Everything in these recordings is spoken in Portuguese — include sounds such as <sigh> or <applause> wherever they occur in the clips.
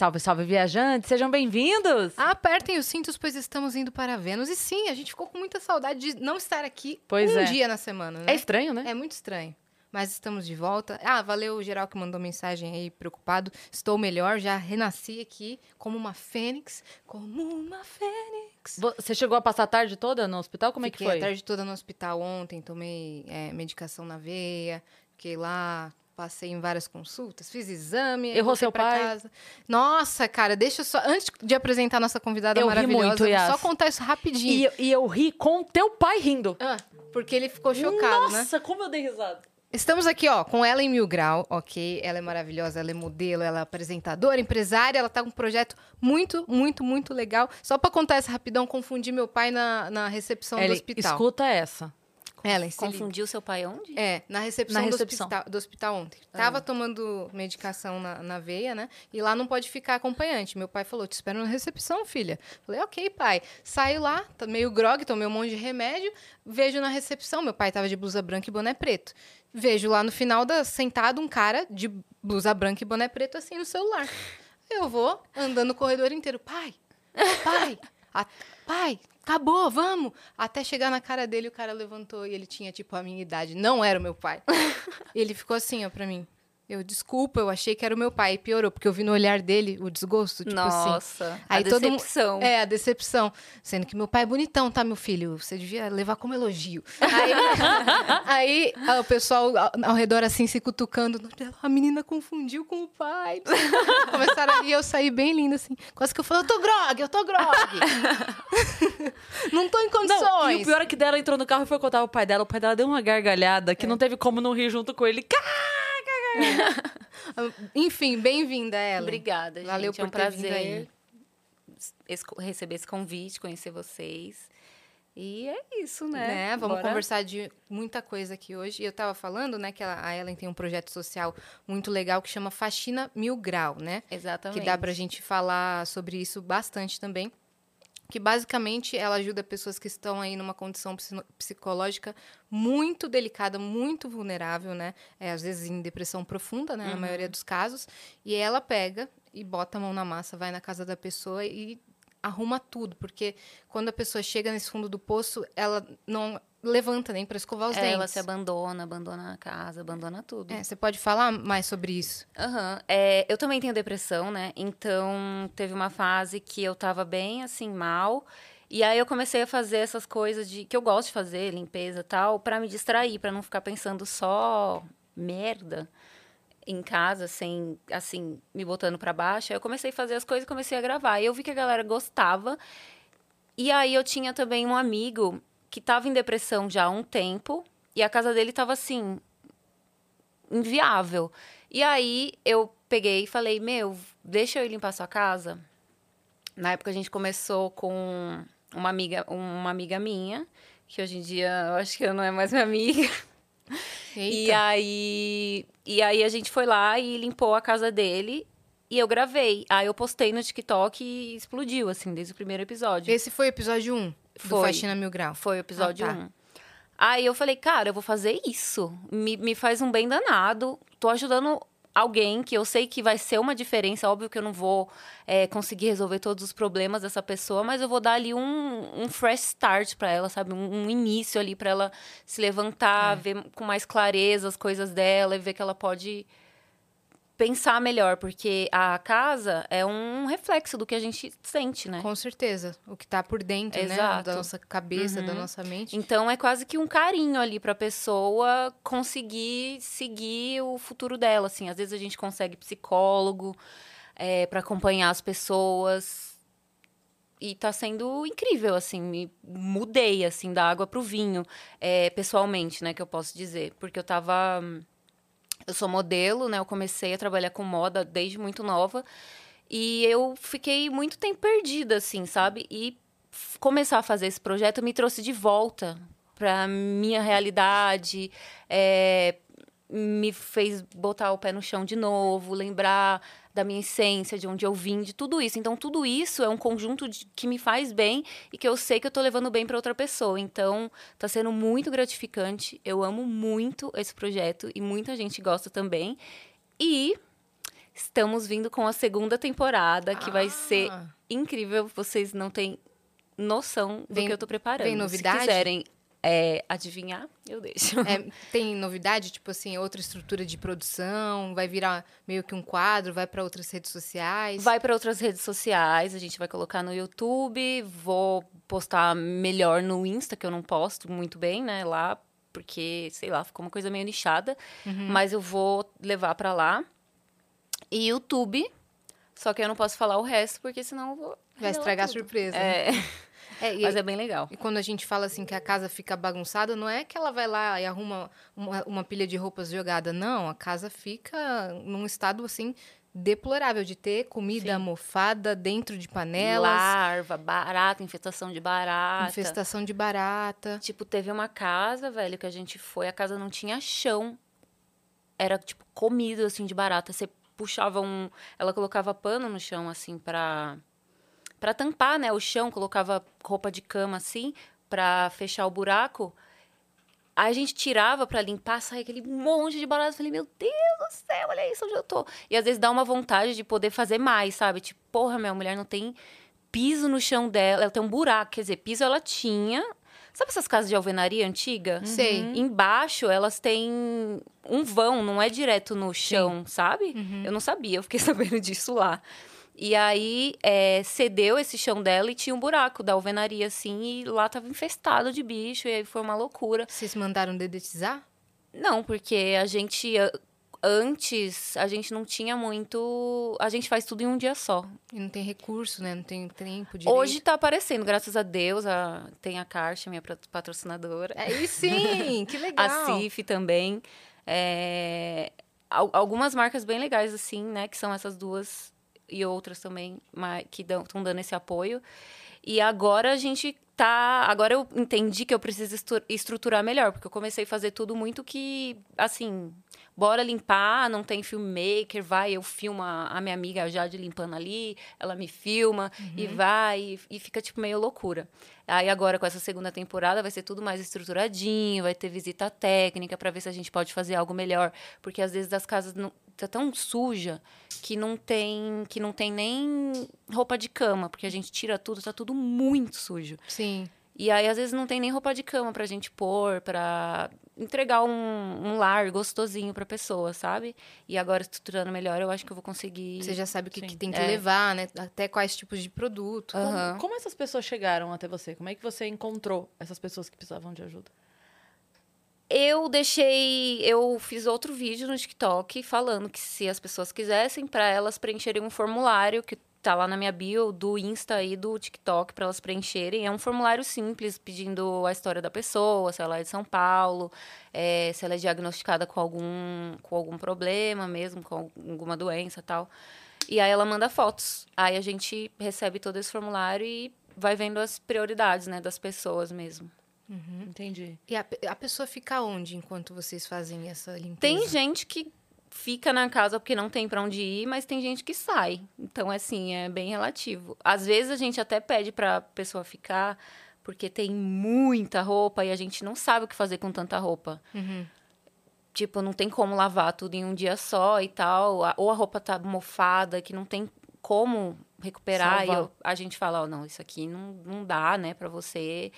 Salve, salve, viajantes, sejam bem-vindos! Apertem os cintos, pois estamos indo para Vênus. E sim, a gente ficou com muita saudade de não estar aqui Pois um é. dia na semana, né? É estranho, né? É muito estranho. Mas estamos de volta. Ah, valeu o geral que mandou mensagem aí, preocupado. Estou melhor, já renasci aqui como uma fênix. Como uma fênix. Vo- Você chegou a passar a tarde toda no hospital? Como é que Fiquei foi? a tarde toda no hospital ontem, tomei é, medicação na veia, fiquei lá, passei em várias consultas, fiz exame. Errou seu pra pai? Casa. Nossa, cara, deixa eu só. Antes de apresentar a nossa convidada Eu ri maravilhosa, muito, eu Yas. só contar isso rapidinho. E, eu- e eu ri com teu pai rindo. Ah, porque ele ficou chocado, né? Nossa, como eu dei risada. Estamos aqui, ó, com ela em Mil Grau, ok? Ela é maravilhosa, ela é modelo, ela é apresentadora, empresária, ela tá com um projeto muito, muito, muito legal. Só pra contar essa rapidão, confundi meu pai na, na recepção do Ellen, hospital. escuta essa. Se liga. Confundiu seu pai onde? É, na recepção, Na do, recepção. Hospital, do hospital ontem. Tava tomando medicação na, na veia, né? E lá não pode ficar acompanhante. Meu pai falou: te espero na recepção, filha. Falei, ok, pai. Saio lá, tá meio grog, tomei um monte de remédio. Vejo na recepção. Meu pai tava de blusa branca e boné preto. Vejo lá no final da sentado um cara de blusa branca e boné preto assim no celular. Eu vou andando o corredor inteiro. Pai, pai, <laughs> a- pai, acabou, vamos. Até chegar na cara dele, o cara levantou e ele tinha, tipo, a minha idade. Não era o meu pai. <laughs> ele ficou assim, ó, pra mim. Eu, desculpa, eu achei que era o meu pai. E piorou, porque eu vi no olhar dele o desgosto, tipo assim. Nossa, Aí a todo decepção. É, a decepção. Sendo que meu pai é bonitão, tá, meu filho? Você devia levar como elogio. Aí, <laughs> aí ah, o pessoal ao, ao redor, assim, se cutucando. A menina confundiu com o pai. <laughs> Começaram a rir, eu saí bem linda, assim. Quase que eu falei, eu tô grog, eu tô grog. <laughs> não tô em condições. Não, e o pior é que dela entrou no carro e foi contar o pai dela. O pai dela deu uma gargalhada que não teve como não rir junto com ele. <laughs> Enfim, bem-vinda, ela. Obrigada, gente. Valeu é por um prazer aí. esse- receber esse convite, conhecer vocês. E é isso, né? Né? Vamos Bora. conversar de muita coisa aqui hoje. E eu tava falando, né, que a Ellen tem um projeto social muito legal que chama Faxina Mil Grau, né? Exatamente. Que dá pra gente falar sobre isso bastante também. Que basicamente ela ajuda pessoas que estão aí numa condição psi- psicológica muito delicada, muito vulnerável, né? É, às vezes em depressão profunda, né? Na Uhum. maioria dos casos. E ela pega e bota a mão na massa, vai na casa da pessoa e arruma tudo. Porque quando a pessoa chega nesse fundo do poço, ela não levanta nem para escovar os É, dentes. ela se abandona, abandona a casa, abandona tudo. É, você pode falar mais sobre isso? Aham. É, eu também tenho depressão, né? Então, teve uma fase que eu tava bem, assim, mal. E aí eu comecei a fazer essas coisas de que eu gosto de fazer, limpeza tal, pra me distrair, pra não ficar pensando só merda em casa, sem, assim, me botando pra baixo. Aí eu comecei a fazer as coisas e comecei a gravar. E eu vi que a galera gostava. E aí eu tinha também um amigo que tava em depressão já há um tempo. E a casa dele tava assim, inviável. E aí eu peguei e falei, meu, deixa eu ir limpar sua casa. Na época a gente começou com uma amiga, uma amiga minha, que hoje em dia eu acho que não é mais minha amiga. <laughs> E Eita. aí, e aí a gente foi lá e limpou a casa dele e eu gravei. Aí eu postei no TikTok e explodiu, assim, desde o primeiro episódio. Esse foi o episódio 1 do Foi. Faxina Mil Grau. Foi o episódio Ah, tá. 1. Aí eu falei, cara, eu vou fazer isso. Me, me faz um bem danado. Tô ajudando alguém que eu sei que vai ser uma diferença. Óbvio que eu não vou é, conseguir resolver todos os problemas dessa pessoa, mas eu vou dar ali um, um fresh start pra ela, sabe? Um, um início ali pra ela se levantar, É. ver com mais clareza as coisas dela e ver que ela pode pensar melhor, porque a casa é um reflexo do que a gente sente, né? Com certeza. O que tá por dentro, né? Exato. Da nossa cabeça, da Uhum. nossa mente. Então é quase que um carinho ali pra pessoa conseguir seguir o futuro dela, assim. Às vezes a gente consegue psicólogo é, para acompanhar as pessoas. E tá sendo incrível, assim, me mudei, assim, da água pro vinho, é, pessoalmente, né, que eu posso dizer. Porque eu tava... Eu sou modelo, né, eu comecei a trabalhar com moda desde muito nova. E eu fiquei muito tempo perdida, assim, sabe? E começar a fazer esse projeto me trouxe de volta para minha realidade, é, me fez botar o pé no chão de novo, lembrar da minha essência, de onde eu vim, de tudo isso. Então, tudo isso é um conjunto de, que me faz bem e que eu sei que eu tô levando bem para outra pessoa. Então, tá sendo muito gratificante. Eu amo muito esse projeto e muita gente gosta também. E Estamos vindo com a segunda temporada, que vai ser Ah, incrível. Vocês não têm noção do Vem- que eu tô preparando. novidade? Se quiserem é, adivinhar, eu deixo. é, tem novidade, tipo assim, outra estrutura de produção, vai virar meio que um quadro, vai para outras redes sociais. Vai para outras redes sociais, a gente vai colocar no YouTube, vou postar melhor no Insta, que eu não posto muito bem, né, lá, porque, sei lá, ficou uma coisa meio nichada, Uhum. mas eu vou levar para lá. E YouTube, só que eu não posso falar o resto, porque senão eu vou Vai estragar a tudo. surpresa. né? <laughs> É, e, mas é bem legal. e quando a gente fala assim que a casa fica bagunçada, não é que ela vai lá e arruma uma, uma pilha de roupas jogada, não. A casa fica num estado assim deplorável de ter comida Sim. mofada dentro de panelas, Larva, barata, infestação de barata. infestação de barata. Tipo, teve uma casa, velho, que a gente foi, a casa não tinha chão. Era, tipo, comido, assim, de barata. Você puxava um... Ela colocava pano no chão, assim, pra... Pra tampar, né, o chão. Colocava roupa de cama, assim, pra fechar o buraco. Aí a gente tirava pra limpar, saía aquele monte de barata. Eu falei, meu Deus do céu, olha isso onde eu tô. E às vezes dá uma vontade de poder fazer mais, sabe? Tipo, porra, minha mulher não tem piso no chão dela. Ela tem um buraco, quer dizer, piso ela tinha. Sabe essas casas de alvenaria antiga? Sei. Embaixo elas têm um vão, não é direto no chão, sabe? Eu não sabia, eu fiquei <laughs> sabendo disso lá. E aí é, cedeu esse chão dela e tinha um buraco da alvenaria, assim, e lá tava infestado de bicho, e aí foi uma loucura. Vocês mandaram dedetizar? Não, porque a gente. Antes, a gente não tinha muito. A gente faz tudo em um dia só. E não tem recurso, né? Não tem tempo direito. Hoje tá aparecendo, graças a Deus. A, tem a Caixa, minha patro- patrocinadora. Aí sim, que <laughs> legal. A CIF também. É, al- algumas marcas bem legais, assim, né? Que são essas duas e outras também que estão dando esse apoio. E agora a gente tá. Agora eu entendi que eu preciso estruturar melhor, porque eu comecei a fazer tudo muito que, assim, bora limpar, não tem filmmaker, vai, eu filmo a, a minha amiga Jade limpando ali, ela me filma e vai, e, e fica tipo meio loucura. Aí agora com essa segunda temporada vai ser tudo mais estruturadinho, vai ter visita técnica para ver se a gente pode fazer algo melhor, porque às vezes as casas não tá tão suja que não tem que não tem nem roupa de cama, porque a gente tira tudo, tá tudo muito sujo. Sim. E aí, às vezes, não tem nem roupa de cama pra gente pôr, pra entregar um, um lar gostosinho pra pessoa, sabe? E agora, estruturando melhor, eu acho que eu vou conseguir. Você já sabe o que, que tem que É. levar, né? Até quais tipos de produto. Como, como essas pessoas chegaram até você? Como é que você encontrou essas pessoas que precisavam de ajuda? Eu deixei. Eu fiz outro vídeo no TikTok falando que se as pessoas quisessem, pra elas preencherem um formulário que tá lá na minha bio do Insta e do TikTok pra elas preencherem. É um formulário simples, pedindo a história da pessoa, se ela é de São Paulo, é, se ela é diagnosticada com algum, com algum problema mesmo, com alguma doença tal. E aí ela manda fotos. Aí a gente recebe todo esse formulário e vai vendo as prioridades, né, das pessoas mesmo. Entendi. E a, a pessoa fica onde enquanto vocês fazem essa limpeza? Tem gente que fica na casa porque não tem pra onde ir, mas tem gente que sai. Então, assim, é bem relativo. Às vezes a gente até pede pra pessoa ficar porque tem muita roupa e a gente não sabe o que fazer com tanta roupa. Uhum. Tipo, não tem como lavar tudo em um dia só e tal. Ou a roupa tá mofada, que não tem como recuperar. E Salvar. eu- a gente fala, ó, não, isso aqui não, não dá, né, pra você.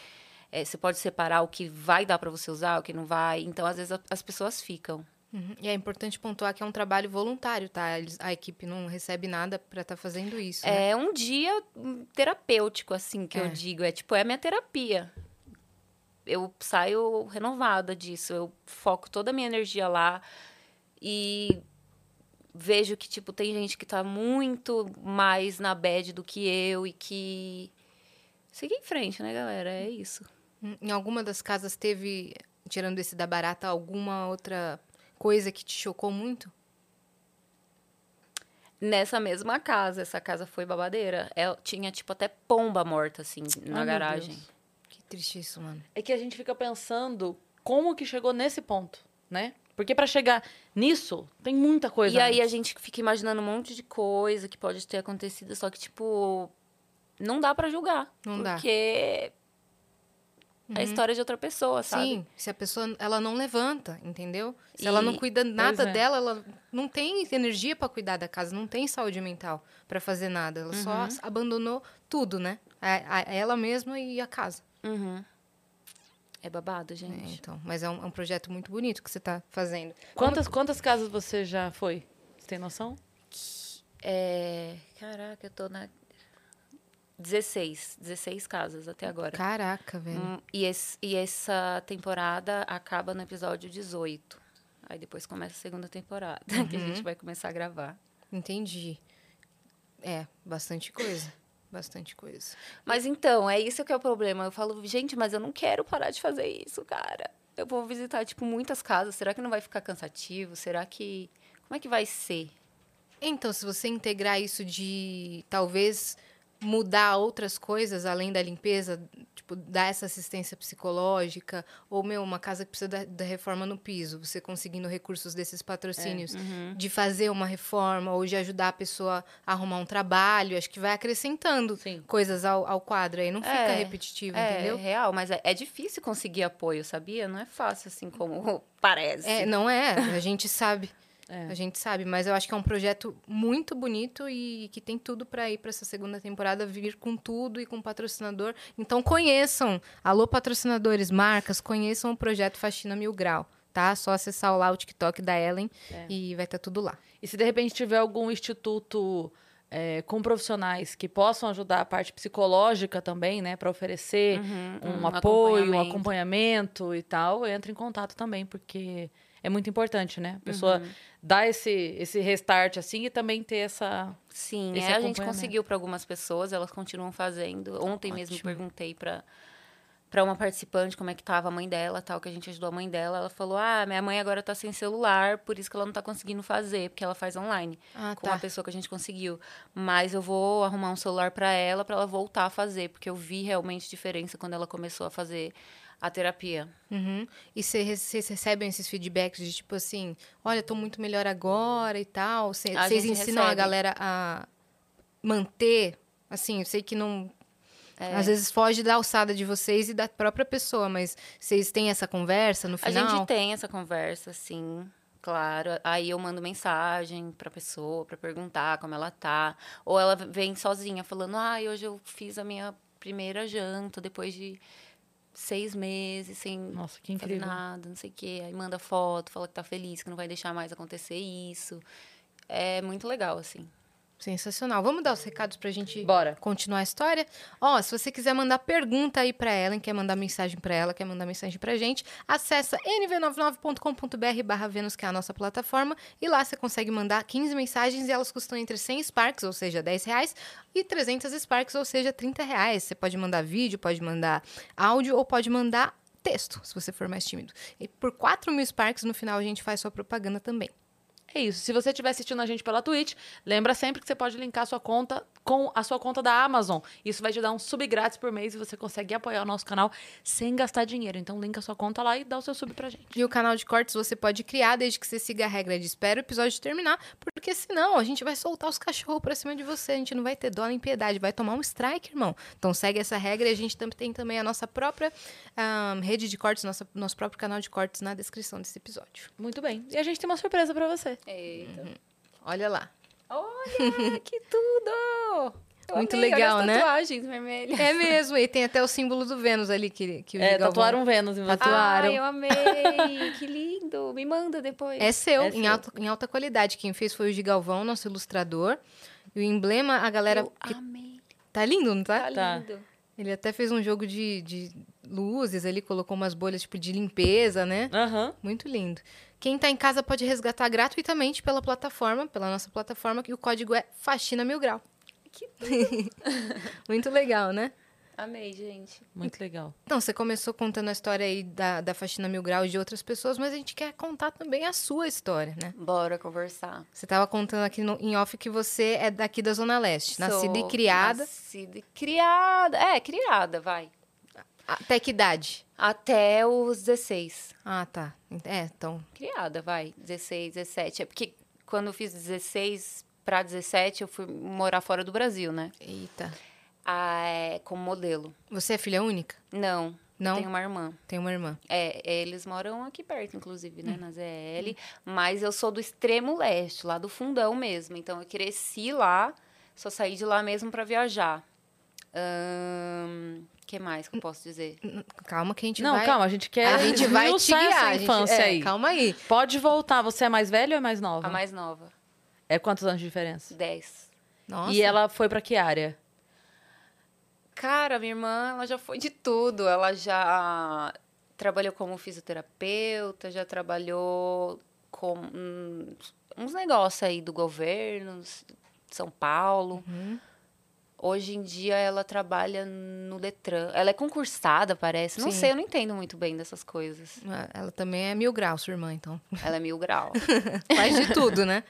É, você pode separar o que vai dar pra você usar, o que não vai. Então, às vezes, a- as pessoas ficam. Uhum. E é importante pontuar que é um trabalho voluntário, tá? Eles- a equipe não recebe nada pra estar fazendo isso. né? É um dia hum, terapêutico, assim, que É. eu digo. É tipo, é a minha terapia. Eu saio renovada disso. Eu foco toda a minha energia lá e vejo que, tipo, tem gente que tá muito mais na bad do que eu e que. Siga em frente, né, galera? É isso. Em alguma das casas teve, tirando esse da barata, alguma outra coisa que te chocou muito? Nessa mesma casa, essa casa foi babadeira. Ela tinha, tipo, até pomba morta, assim, na Ai, garagem. Que triste isso, mano. É que a gente fica pensando como que chegou nesse ponto, né? Porque pra chegar nisso, tem muita coisa. E aí a antes. gente fica imaginando um monte de coisa que pode ter acontecido, só que, tipo, não dá pra julgar. Não dá. Porque a história de outra pessoa, sabe? Sim, se a pessoa ela não levanta, entendeu? Se ela não E- cuida nada é. dela, ela não tem energia pra cuidar da casa, não tem saúde mental pra fazer nada. Ela Uhum. só abandonou tudo, né? A, a- ela mesma e a casa. Uhum. É babado, É, gente. então, mas é um, é um projeto muito bonito que você tá fazendo. Quantas, quantas casas você já foi? Você tem noção? É... Caraca, eu tô na... 16. 16 casas até agora. Caraca, velho. Hum, e, esse- e essa temporada acaba no episódio 18. Aí depois começa a segunda temporada, <laughs> que a Uhum. gente vai começar a gravar. Entendi. É, bastante coisa. Bastante coisa. Mas então, é isso que é o problema. Eu falo, gente, mas eu não quero parar de fazer isso, cara. Eu vou visitar, tipo, muitas casas. Será que não vai ficar cansativo? Será que. Como é que vai ser? Então, se você integrar isso de talvez mudar outras coisas além da limpeza, tipo, dar essa assistência psicológica, ou, meu, uma casa que precisa da, da reforma no piso, você conseguindo recursos desses patrocínios, de fazer uma reforma, ou de ajudar a pessoa a arrumar um trabalho, acho que vai acrescentando Sim. coisas ao, ao quadro, aí não fica É, repetitivo, É entendeu? real, mas é, é difícil conseguir apoio, sabia? Não é fácil assim como <laughs> parece. É, não é, a gente sabe. É. A gente sabe, mas eu acho que é um projeto muito bonito e que tem tudo para ir para essa segunda temporada vir com tudo e com patrocinador. Então conheçam, alô patrocinadores, marcas, conheçam o projeto Faxina Mil Grau, tá? Só acessar lá o TikTok da Ellen É. e vai estar tudo lá. E se de repente tiver algum instituto é, com profissionais que possam ajudar a parte psicológica também, né, para oferecer Uhum, um, um apoio, um acompanhamento. acompanhamento e tal, entre em contato também, porque é muito importante, né? A pessoa dar esse, esse restart assim e também ter essa. Sim, é, a gente conseguiu para algumas pessoas, elas continuam fazendo. Ontem mesmo Ótimo. perguntei para para uma participante como é que tava a mãe dela, tal, que a gente ajudou a mãe dela. Ela falou: "Ah, minha mãe agora tá sem celular, por isso que ela não tá conseguindo fazer, porque ela faz online Ah, com tá. uma pessoa que a gente conseguiu. Mas eu vou arrumar um celular para ela, para ela voltar a fazer, porque eu vi realmente diferença quando ela começou a fazer a terapia. Uhum. E vocês recebem esses feedbacks de tipo assim, olha, tô muito melhor agora e tal. Vocês A ensinam a recebe. galera a manter, assim, eu sei que não. É. Às vezes foge da alçada de vocês e da própria pessoa, mas vocês têm essa conversa no A final? gente tem essa conversa, sim, claro. Aí eu mando mensagem pra pessoa pra perguntar como ela tá. Ou ela vem sozinha falando: ah, hoje eu fiz a minha primeira janta depois de seis meses sem Nossa, que fazer nada, não sei o quê. Aí manda foto, fala que tá feliz, que não vai deixar mais acontecer isso. É muito legal, assim. Sensacional. Vamos dar os recados pra gente Bora. continuar a história? Ó, se você quiser mandar pergunta aí pra Ellen, quer mandar mensagem pra ela, quer mandar mensagem pra gente, acessa nv99.com.br barra Vênus, que é a nossa plataforma, e lá você consegue mandar 15 mensagens e elas custam entre 100 Sparks, ou seja, 10 reais, e 300 Sparks, ou seja, 30 reais. Você pode mandar vídeo, pode mandar áudio ou pode mandar texto, se você for mais tímido. E por 4 mil Sparks, no final, a gente faz sua propaganda também. É isso. Se você estiver assistindo a gente pela Twitch, lembra sempre que você pode linkar a sua conta com a sua conta da Amazon. Isso vai te dar um sub grátis por mês e você consegue apoiar o nosso canal sem gastar dinheiro. Então, linka a sua conta lá e dá o seu sub pra gente. E o canal de cortes você pode criar desde que você siga a regra de espera o episódio terminar, porque senão a gente vai soltar os cachorros pra cima de você, a gente não vai ter dó nem piedade, vai tomar um strike, irmão. Então segue essa regra e a gente tem também a nossa própria ahn, rede de cortes, nossa, nosso próprio canal de cortes na descrição desse episódio. Muito bem. E a gente tem uma surpresa pra você. Eita. Olha lá. Olha, que <laughs> tudo! Eu Muito amei, legal, olha as né? tatuagens vermelhas. É mesmo, e tem até o símbolo do Vênus ali que, que o É, Galvão- tatuaram um Vênus em você. Tatuaram. Ai, eu amei! que lindo! Me manda depois. É seu, É em, seu. Alta, em alta qualidade. Quem fez foi o Gigalvão, nosso ilustrador. E o emblema, a galera. eu que- amei. Tá lindo, não tá? Tá Tá. lindo. Ele até fez um jogo de, de luzes ali, colocou umas bolhas tipo de limpeza, né? Aham. Muito lindo. Quem tá em casa pode resgatar gratuitamente pela plataforma, pela nossa plataforma, que o código é Faxina Mil Grau. Que <laughs> Muito legal, né? Amei, gente. Muito legal. Então, você começou contando a história aí da, da Faxina Mil Grau e de outras pessoas, mas a gente quer contar também a sua história, né? Bora conversar. Você tava contando aqui no, em off que você é daqui da Zona Leste, nascida e Sou criada. Nascida e criada. É, criada, vai. Até que idade? Até os 16. Ah, tá. É, então. Criada, vai. 16, 17. É porque quando eu fiz 16 pra 17, eu fui morar fora do Brasil, né? Eita. Ah, é, como modelo. Você é filha única? Não. Não? Tenho uma irmã. Tem uma irmã. É, eles moram aqui perto, inclusive, Hum. né, na ZL. Mas eu sou do extremo leste, lá do fundão mesmo. Então eu cresci lá, só saí de lá mesmo para viajar. O que mais que eu posso dizer? Calma que a gente Não, vai... calma, a gente quer A gente vai te guiar. essa a gente- infância é, aí. Calma aí. Pode voltar. Você é mais velha ou é mais nova? A mais nova, É quantos anos de diferença? 10. Nossa. E ela foi pra que área? Cara, minha irmã, ela já foi de tudo. Ela já trabalhou como fisioterapeuta, já trabalhou com hum, uns negócios aí do governo, de São Paulo. Uhum. Hoje em dia ela trabalha no Detran. Ela é concursada, parece. Não Sim. sei, eu não entendo muito bem dessas coisas. Ah, Ela também é mil graus, sua irmã, então. Ela é mil grau. <laughs> Faz de tudo, né?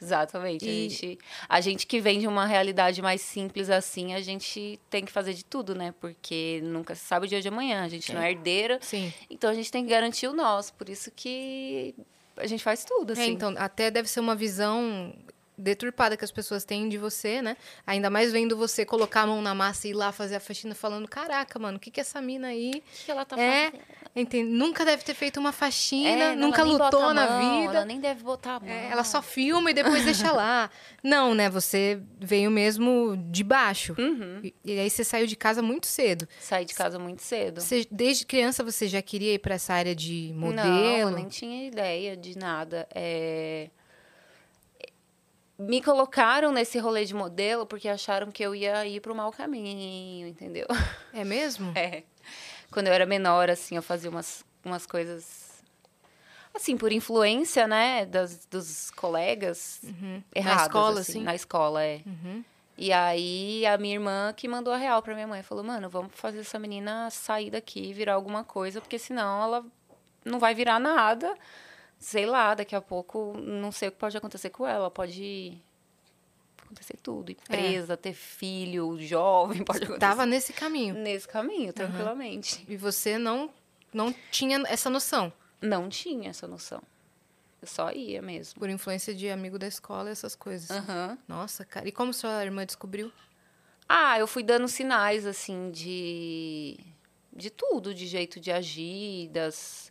Exatamente. E- A, gente, a gente que vem de uma realidade mais simples assim, a gente tem que fazer de tudo, né? Porque nunca se sabe o dia de amanhã. A gente não é herdeira. Sim. Então a gente tem que garantir o nosso. Por isso que a gente faz tudo, assim. É, então, até deve ser uma visão deturpada que as pessoas têm de você, né? Ainda mais vendo você colocar a mão na massa e ir lá fazer a faxina falando, caraca, mano, o que que essa mina aí... O que ela tá É, fazendo? entende? Nunca deve ter feito uma faxina, É, nunca lutou a na mão, vida. Ela nem deve botar a mão. É, ela só filma e depois deixa lá. <laughs> Não, né? Você veio mesmo de baixo. Uhum. E, e aí você saiu de casa muito cedo. Saí de casa muito cedo. Você, desde criança você já queria ir para essa área de Não, modelo? eu nem tinha ideia de nada. É... Me colocaram nesse rolê de modelo porque acharam que eu ia ir pro mau caminho, entendeu? É mesmo? <laughs> É. Quando eu era menor, assim, eu fazia umas, umas coisas. Assim, por influência, né, das, dos colegas erradas. Na escola, assim, assim? Na escola, é. Uhum. E aí, a minha irmã que mandou a real pra minha mãe. Falou, mano, vamos fazer essa menina sair daqui virar alguma coisa, porque senão ela não vai virar nada. Sei lá, daqui a pouco, não sei o que pode acontecer com ela. Pode acontecer tudo. Ir presa, ter filho, jovem, pode acontecer. Tava nesse caminho. Nesse caminho, tranquilamente. E você não, não tinha essa noção. Não tinha essa noção. Eu só ia mesmo. Por influência de amigo da escola, essas coisas. Aham. Nossa, cara. E como sua irmã descobriu? Ah, eu fui dando sinais, assim, de. de tudo, de jeito de agir, das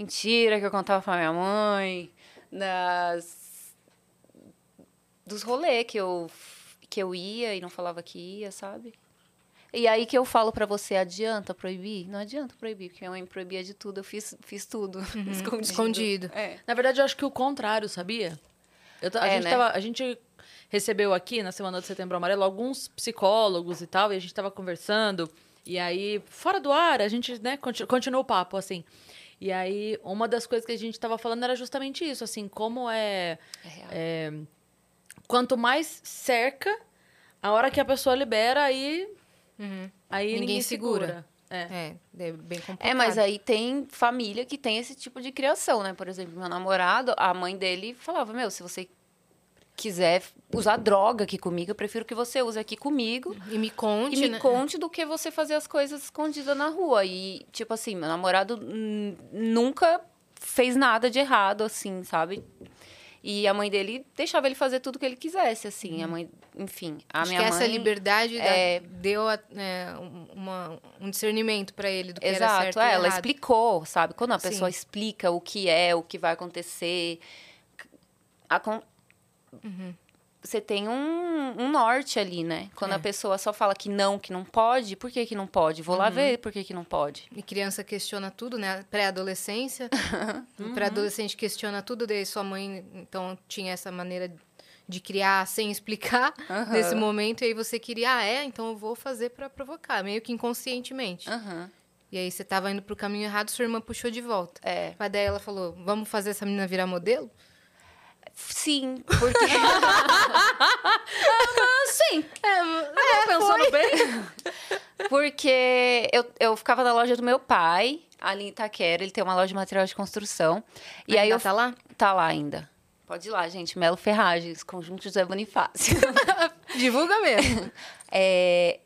mentiras que eu contava pra minha mãe, das. dos rolês que eu, que eu ia e não falava que ia, sabe? E aí que eu falo pra você, adianta proibir? Não adianta proibir, porque minha mãe proibia de tudo, eu fiz, fiz tudo. <laughs> Escondido. Escondido. É. Na verdade, eu acho que o contrário, sabia? Eu a, É, gente né? tava- a gente recebeu aqui, na Semana do Setembro Amarelo, alguns psicólogos e tal, e a gente tava conversando. E aí, fora do ar, a gente, né, conti- continua o papo, assim. E aí, uma das coisas que a gente tava falando era justamente isso, assim, como é... É real. é, quanto mais cerca, a hora que a pessoa libera, aí... Aí ninguém, Ninguém segura. segura. É. É, é bem complicado. É, mas aí tem família que tem esse tipo de criação, né? Por exemplo, meu namorado, a mãe dele falava: Meu, se você quiser usar droga aqui comigo, eu prefiro que você use aqui comigo E me conte, e me né? conte do que você fazer as coisas escondidas na rua. E, tipo assim, meu namorado nunca fez nada de errado, assim, sabe? E a mãe dele deixava ele fazer tudo que ele quisesse, assim. A mãe, enfim, a Acho minha que mãe. essa liberdade da- é- deu a- é, um- uma, um discernimento pra ele do que era Exato, certo é, e ela errado. explicou, sabe? Quando a Sim. pessoa explica o que é, o que vai acontecer, acon- Uhum. você tem um, um norte ali, né? Quando É. a pessoa só fala que não, que não pode, por que que não pode? Vou lá Uhum. ver por que que não pode. E criança questiona tudo, né? Pré-adolescência. <laughs> O pré-adolescente questiona tudo, daí sua mãe, então, tinha essa maneira de criar sem explicar Aham. nesse momento. E aí você queria, ah, é? Então eu vou fazer pra provocar, meio que inconscientemente. Aham. E aí você tava indo pro caminho errado, sua irmã puxou de volta. É. Mas daí ela falou, vamos fazer essa menina virar modelo? Sim, porque. <laughs> Sim. É, Pensando bem... Porque eu, eu ficava na loja do meu pai, ali em Itaquera. Ele tem uma loja de material de construção. E aí Ainda eu tá lá? Tá lá ainda. Pode ir lá, gente. Melo Ferragens, Conjunto José Bonifácio. <laughs> Divulga mesmo. <laughs> É,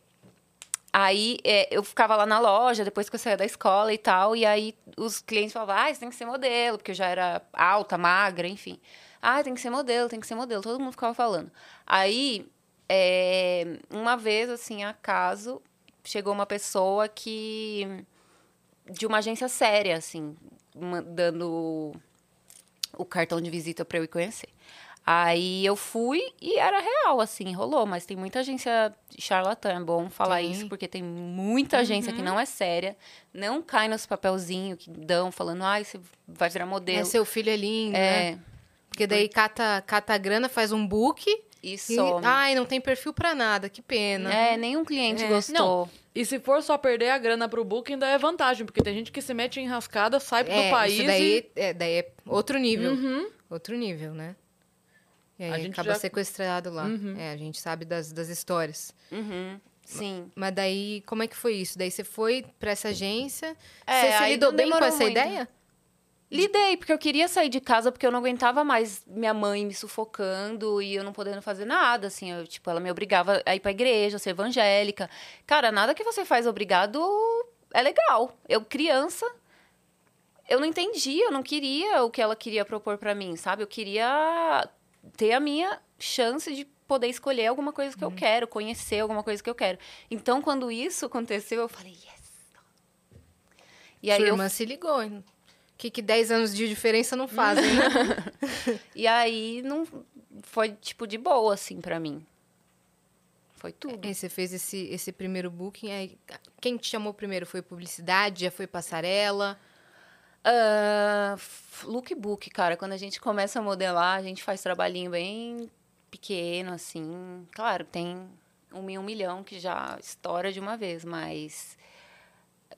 Aí é, eu ficava lá na loja, depois que eu saía da escola e tal, e aí os clientes falavam, ah, você tem que ser modelo, porque eu já era alta, magra, enfim. Ah, tem que ser modelo, tem que ser modelo, todo mundo ficava falando. Aí, é, uma vez, assim, acaso, chegou uma pessoa que de uma agência séria, assim, dando o cartão de visita para eu ir conhecer. Aí eu fui e era real, assim, rolou. Mas tem muita agência charlatã, é bom falar Tem. isso, porque tem muita agência que não é séria, não cai nos papelzinhos que dão, falando, ai, você vai virar modelo. É, seu filho é lindo, né? Porque daí cata, cata a grana, faz um book e e... some. Ai, não tem perfil pra nada, que pena. É, nenhum cliente É. gostou. E se for só perder a grana pro book, ainda é vantagem, porque tem gente que se mete em rascada, sai É, do país isso daí, e... é, daí é outro nível. Uhum. Outro nível, né? E aí A gente acaba já- sequestrado lá. Uhum. É, a gente sabe das, das histórias. Uhum, sim. Mas daí, como é que foi isso? Daí você foi pra essa agência. É, você se lidou não bem com essa muito. ideia? Lidei, porque eu queria sair de casa porque eu não aguentava mais minha mãe me sufocando e eu não podendo fazer nada, assim. Eu, tipo, ela me obrigava a ir pra igreja, a ser evangélica. Cara, nada que você faz obrigado é legal. Eu, criança, eu não entendia, eu não queria o que ela queria propor pra mim, sabe? Eu queria ter a minha chance de poder escolher alguma coisa que eu quero, conhecer alguma coisa que eu quero. Então, quando isso aconteceu, eu falei, yes! E aí Sua eu irmã se ligou. Que, que 10 anos de diferença não fazem, né? <laughs> E aí não foi tipo de boa assim pra mim. Foi tudo. Aí você fez esse, esse primeiro booking. Aí, quem te chamou primeiro? Foi publicidade? Já foi passarela? F- lookbook, cara, quando a gente começa a modelar, a gente faz trabalhinho bem pequeno assim. Claro, tem um e um milhão que já estoura de uma vez, mas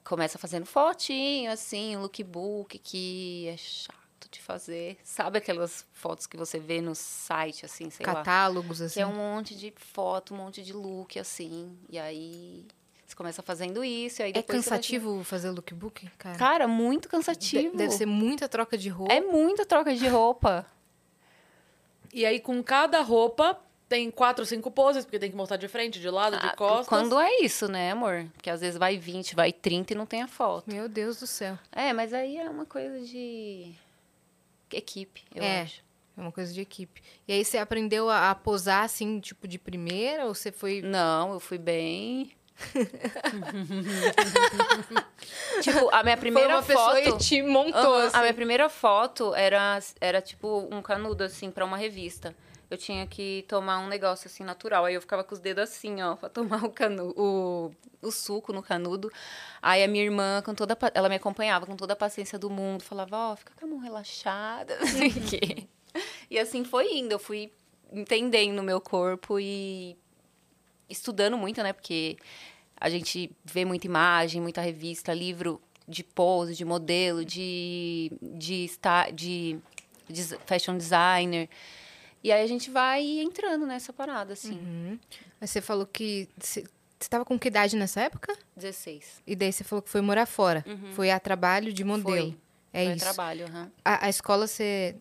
começa fazendo fotinho assim, lookbook que é chato de fazer. Sabe aquelas fotos que você vê no site assim, sei lá? catálogos, assim? Que é um monte de foto, um monte de look, assim. E aí você começa fazendo isso. E aí É depois você vai- cansativo fazer lookbook, cara? Cara, muito De- cansativo. Deve ser muita troca de roupa. É muita troca de roupa. E aí, com cada roupa, tem quatro, cinco poses, porque tem que mostrar de frente, de lado, de Ah, costas. Quando é isso, né, amor? Porque às vezes vai 20, vai 30 e não tem a foto. Meu Deus do céu. É, mas aí é uma coisa de equipe, eu É. acho. É uma coisa de equipe. E aí você aprendeu a, a posar, assim, tipo, de primeira? Ou você foi... Não, eu fui bem. <laughs> tipo, a minha primeira foi uma pessoa foto. e te montou, assim. A minha primeira foto era, era tipo um canudo, assim, pra uma revista. Eu tinha que tomar um negócio assim natural. Aí eu ficava com os dedos assim, ó, pra tomar o, canu o, o suco no canudo. Aí a minha irmã, com toda ela me acompanhava com toda a paciência do mundo, falava, ó, fica com a mão relaxada, <laughs> não sei o quê. E assim foi indo. Eu fui entendendo o meu corpo e estudando muito, né? Porque a gente vê muita imagem, muita revista, livro de pose, de modelo, de, de, sta- de, des- fashion designer. E aí a gente vai entrando nessa parada, assim. Uhum. Mas você falou que... Você você tava com que idade nessa época? 16. E daí você falou que foi morar fora. Foi a trabalho de modelo. Uhum. Foi. É Foi isso. trabalho, aham. A, a escola você...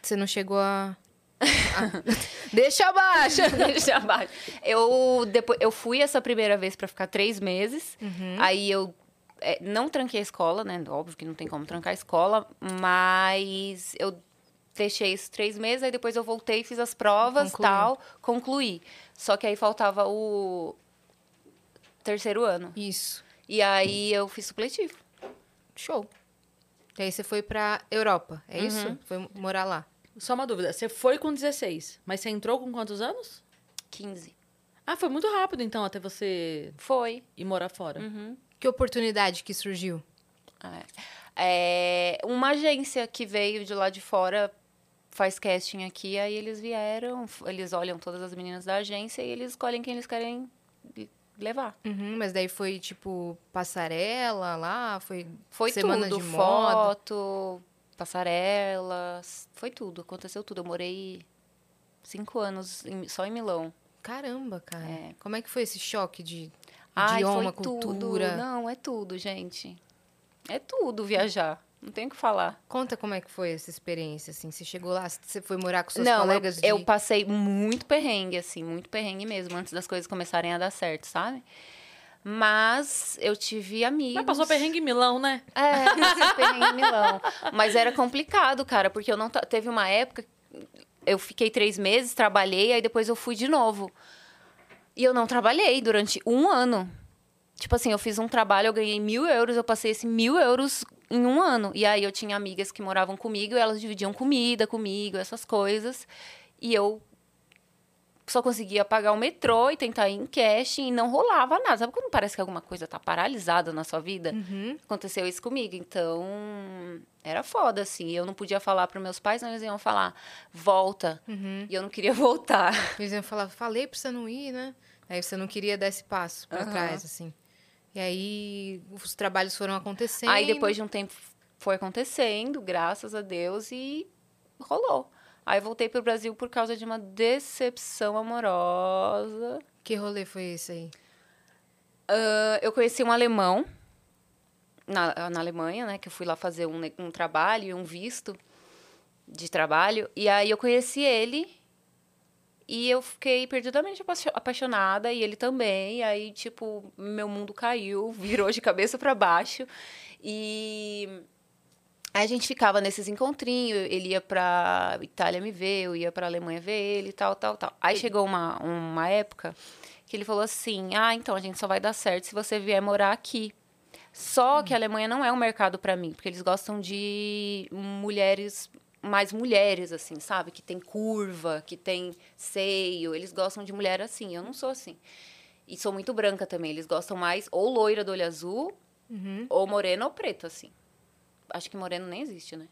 Você não chegou a... <laughs> Deixa abaixo! <laughs> Deixa abaixo. Eu, depois, eu fui essa primeira vez pra ficar três meses. Uhum. Aí eu é, não tranquei a escola, né? Óbvio que não tem como trancar a escola, mas eu deixei esses três meses, aí depois eu voltei, fiz as provas Concluiu. tal, concluí. Só que aí faltava o terceiro ano. Isso. E aí eu fiz supletivo. Show. E aí você foi pra Europa, é Uhum. isso? Foi morar lá. Só uma dúvida. Você foi com 16, mas você entrou com quantos anos? 15. Ah, foi muito rápido, então, até você Foi. ir morar fora. Uhum. Que oportunidade que surgiu? É, uma agência que veio de lá de fora faz casting aqui, aí eles vieram, eles olham todas as meninas da agência e eles escolhem quem eles querem levar. Uhum, mas daí foi tipo passarela lá, foi Foi semana tudo, de moda. foto, passarelas, foi tudo, aconteceu tudo. Eu morei cinco anos em- só em Milão. Caramba, cara. É. Como é que foi esse choque de Ai, idioma, foi cultura? tudo. Não, é tudo, gente. É tudo viajar. Não tem o que falar. Conta como é que foi essa experiência, assim. Você chegou lá, você foi morar com seus Não, eu, colegas de... eu passei muito perrengue, assim, muito perrengue mesmo, antes das coisas começarem a dar certo, sabe? Mas eu tive amigos. Mas passou perrengue em Milão, né? É, passei perrengue em Milão. Mas era complicado, cara, porque eu não. Teve uma época. Eu fiquei três meses, trabalhei, aí depois eu fui de novo. E eu não trabalhei durante um ano. Tipo assim, eu fiz um trabalho, eu ganhei mil euros, eu passei esse mil euros em um ano. E aí eu tinha amigas que moravam comigo e elas dividiam comida comigo, essas coisas. E eu só conseguia pagar o metrô e tentar ir em cash e não rolava nada. Sabe quando parece que alguma coisa tá paralisada na sua vida? Uhum. Aconteceu isso comigo. Então, era foda, assim. Eu não podia falar para meus pais, não, eles iam falar, volta. Uhum. E eu não queria <laughs> voltar. Eles iam falar, falei pra você não ir, né? Aí você não queria dar esse passo pra Aham. trás, assim. E aí os trabalhos foram acontecendo. Aí depois de um tempo foi acontecendo, graças a Deus, e rolou. Aí voltei pro Brasil por causa de uma decepção amorosa. Que rolê foi esse aí? Ah, eu conheci um alemão na, na Alemanha, né? Que eu fui lá fazer um, um trabalho e um visto de trabalho. E aí eu conheci ele e eu fiquei perdidamente apaixo- apaixonada e ele também. E aí, tipo, meu mundo caiu, <laughs> virou de cabeça para baixo. E a gente ficava nesses encontrinhos, ele ia pra Itália me ver, eu ia pra Alemanha ver ele e tal, tal, tal. Aí chegou uma, uma época que ele falou assim: ah, então a gente só vai dar certo se você vier morar aqui. Só que a Alemanha não é um mercado pra mim, porque eles gostam de mulheres, mais mulheres, assim, sabe? Que tem curva, que tem seio. Eles gostam de mulher assim. Eu não sou assim. E sou muito branca também. Eles gostam mais ou loira do olho azul, Uhum. ou morena ou preta, assim. Acho que moreno nem existe, né?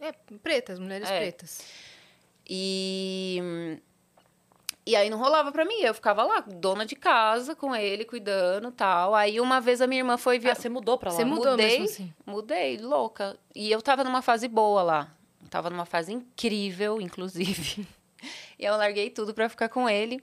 É, pretas, mulheres É. pretas. E. E aí não rolava pra mim. Eu ficava lá, dona de casa, com ele, cuidando tal. Aí uma vez a minha irmã foi Ah, via... você mudou pra lá. Você mudou mudei. mesmo assim? Mudei, louca. E eu tava numa fase boa lá. Tava numa fase incrível, inclusive. <laughs> e eu larguei tudo pra ficar com ele.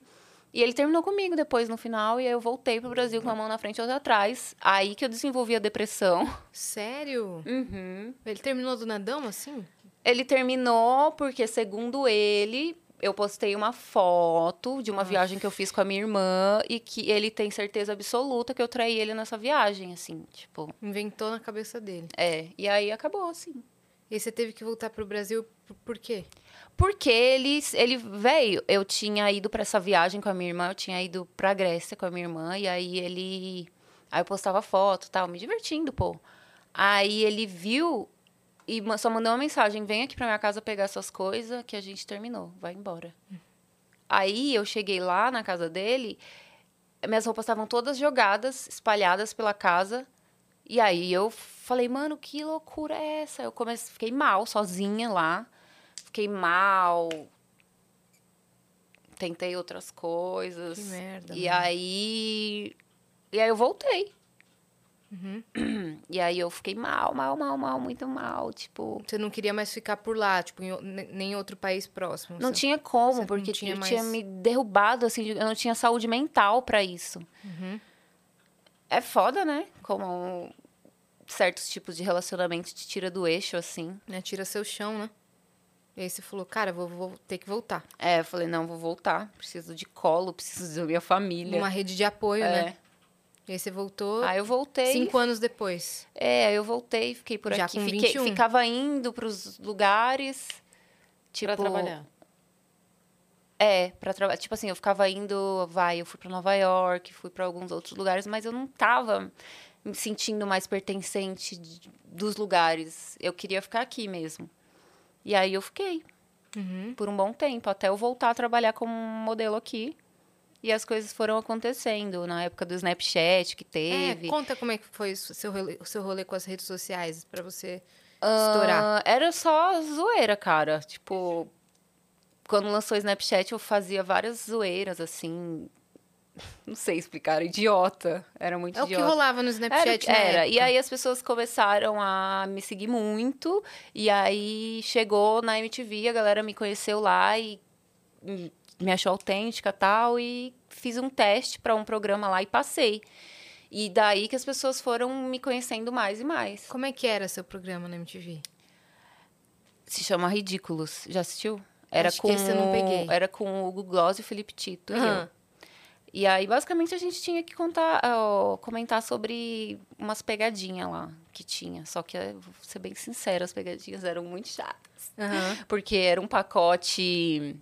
E ele terminou comigo depois, no final. E aí eu voltei pro Brasil com a mão na frente e outra atrás. Aí que eu desenvolvi a depressão. Sério? Uhum. Ele terminou do nadão assim? Ele terminou porque, segundo ele, eu postei uma foto de uma viagem que eu fiz com a minha irmã e que ele tem certeza absoluta que eu traí ele nessa viagem, assim, tipo, Inventou na cabeça dele. é. E aí acabou, assim. E você teve que voltar pro Brasil por, quê? Porque ele, ele veio, eu tinha ido pra essa viagem com a minha irmã, eu tinha ido pra Grécia com a minha irmã, e aí ele. Aí eu postava foto tal, me divertindo, pô. Aí ele viu e só mandou uma mensagem: vem aqui pra minha casa pegar suas coisas, que a gente terminou, vai embora. Aí eu cheguei lá na casa dele, minhas roupas estavam todas jogadas, espalhadas pela casa. E aí eu falei, mano, que loucura é essa? Eu comecei, fiquei mal sozinha lá. Fiquei mal. Tentei outras coisas. Que merda, E mano. aí. E aí eu voltei. Uhum. <clears throat> E aí eu fiquei mal, mal, mal, mal, muito mal. Tipo. Você não queria mais ficar por lá, tipo, em, nem em outro país próximo. Não Você- tinha como, você não porque tinha eu mais- tinha me derrubado, assim, eu não tinha saúde mental pra isso. Uhum. É foda, né? Como certos tipos de relacionamento te tira do eixo, assim. Né, Tira seu chão, né? E aí você falou, cara, vou, vou ter que voltar. É, eu falei, não, vou voltar. Preciso de colo, preciso da minha família. Uma rede de apoio, é. né? E aí você voltou Aí eu voltei. cinco anos depois. É, eu voltei, fiquei por Já aqui. com Fiquei, 21. ficava indo pros lugares. Tipo, Pra trabalhar. É, pra trabalhar. Tipo assim, eu ficava indo, vai, eu fui pra Nova York, fui pra alguns outros lugares, mas eu não tava me sentindo mais pertencente de- dos lugares. Eu queria ficar aqui mesmo. E aí eu fiquei Uhum. por um bom tempo, até eu voltar a trabalhar como modelo aqui. E as coisas foram acontecendo na época do Snapchat que teve. É, conta como é que foi o seu rolê, o seu rolê com as redes sociais pra você estourar. Era só zoeira, cara. Tipo, quando lançou o Snapchat, eu fazia várias zoeiras, assim. Não sei explicar, era idiota. Era muito É o que idiota. rolava no Snapchat, era, era. E aí as pessoas começaram a me seguir muito. E aí chegou na MTV, a galera me conheceu lá e me achou autêntica e tal. E fiz um teste para um programa lá e passei. E daí que as pessoas foram me conhecendo mais e mais. Como é que era seu programa na MTV? Se chama Ridículos. Já assistiu? Era Acho com esse eu não peguei. Era com o Hugo Gloss e o Felipe Tito. e eu. Aham. E aí, basicamente, a gente tinha que contar, ó, comentar sobre umas pegadinhas lá que tinha. Só que, vou ser bem sincera, as pegadinhas eram muito chatas. Aham. Porque era um pacote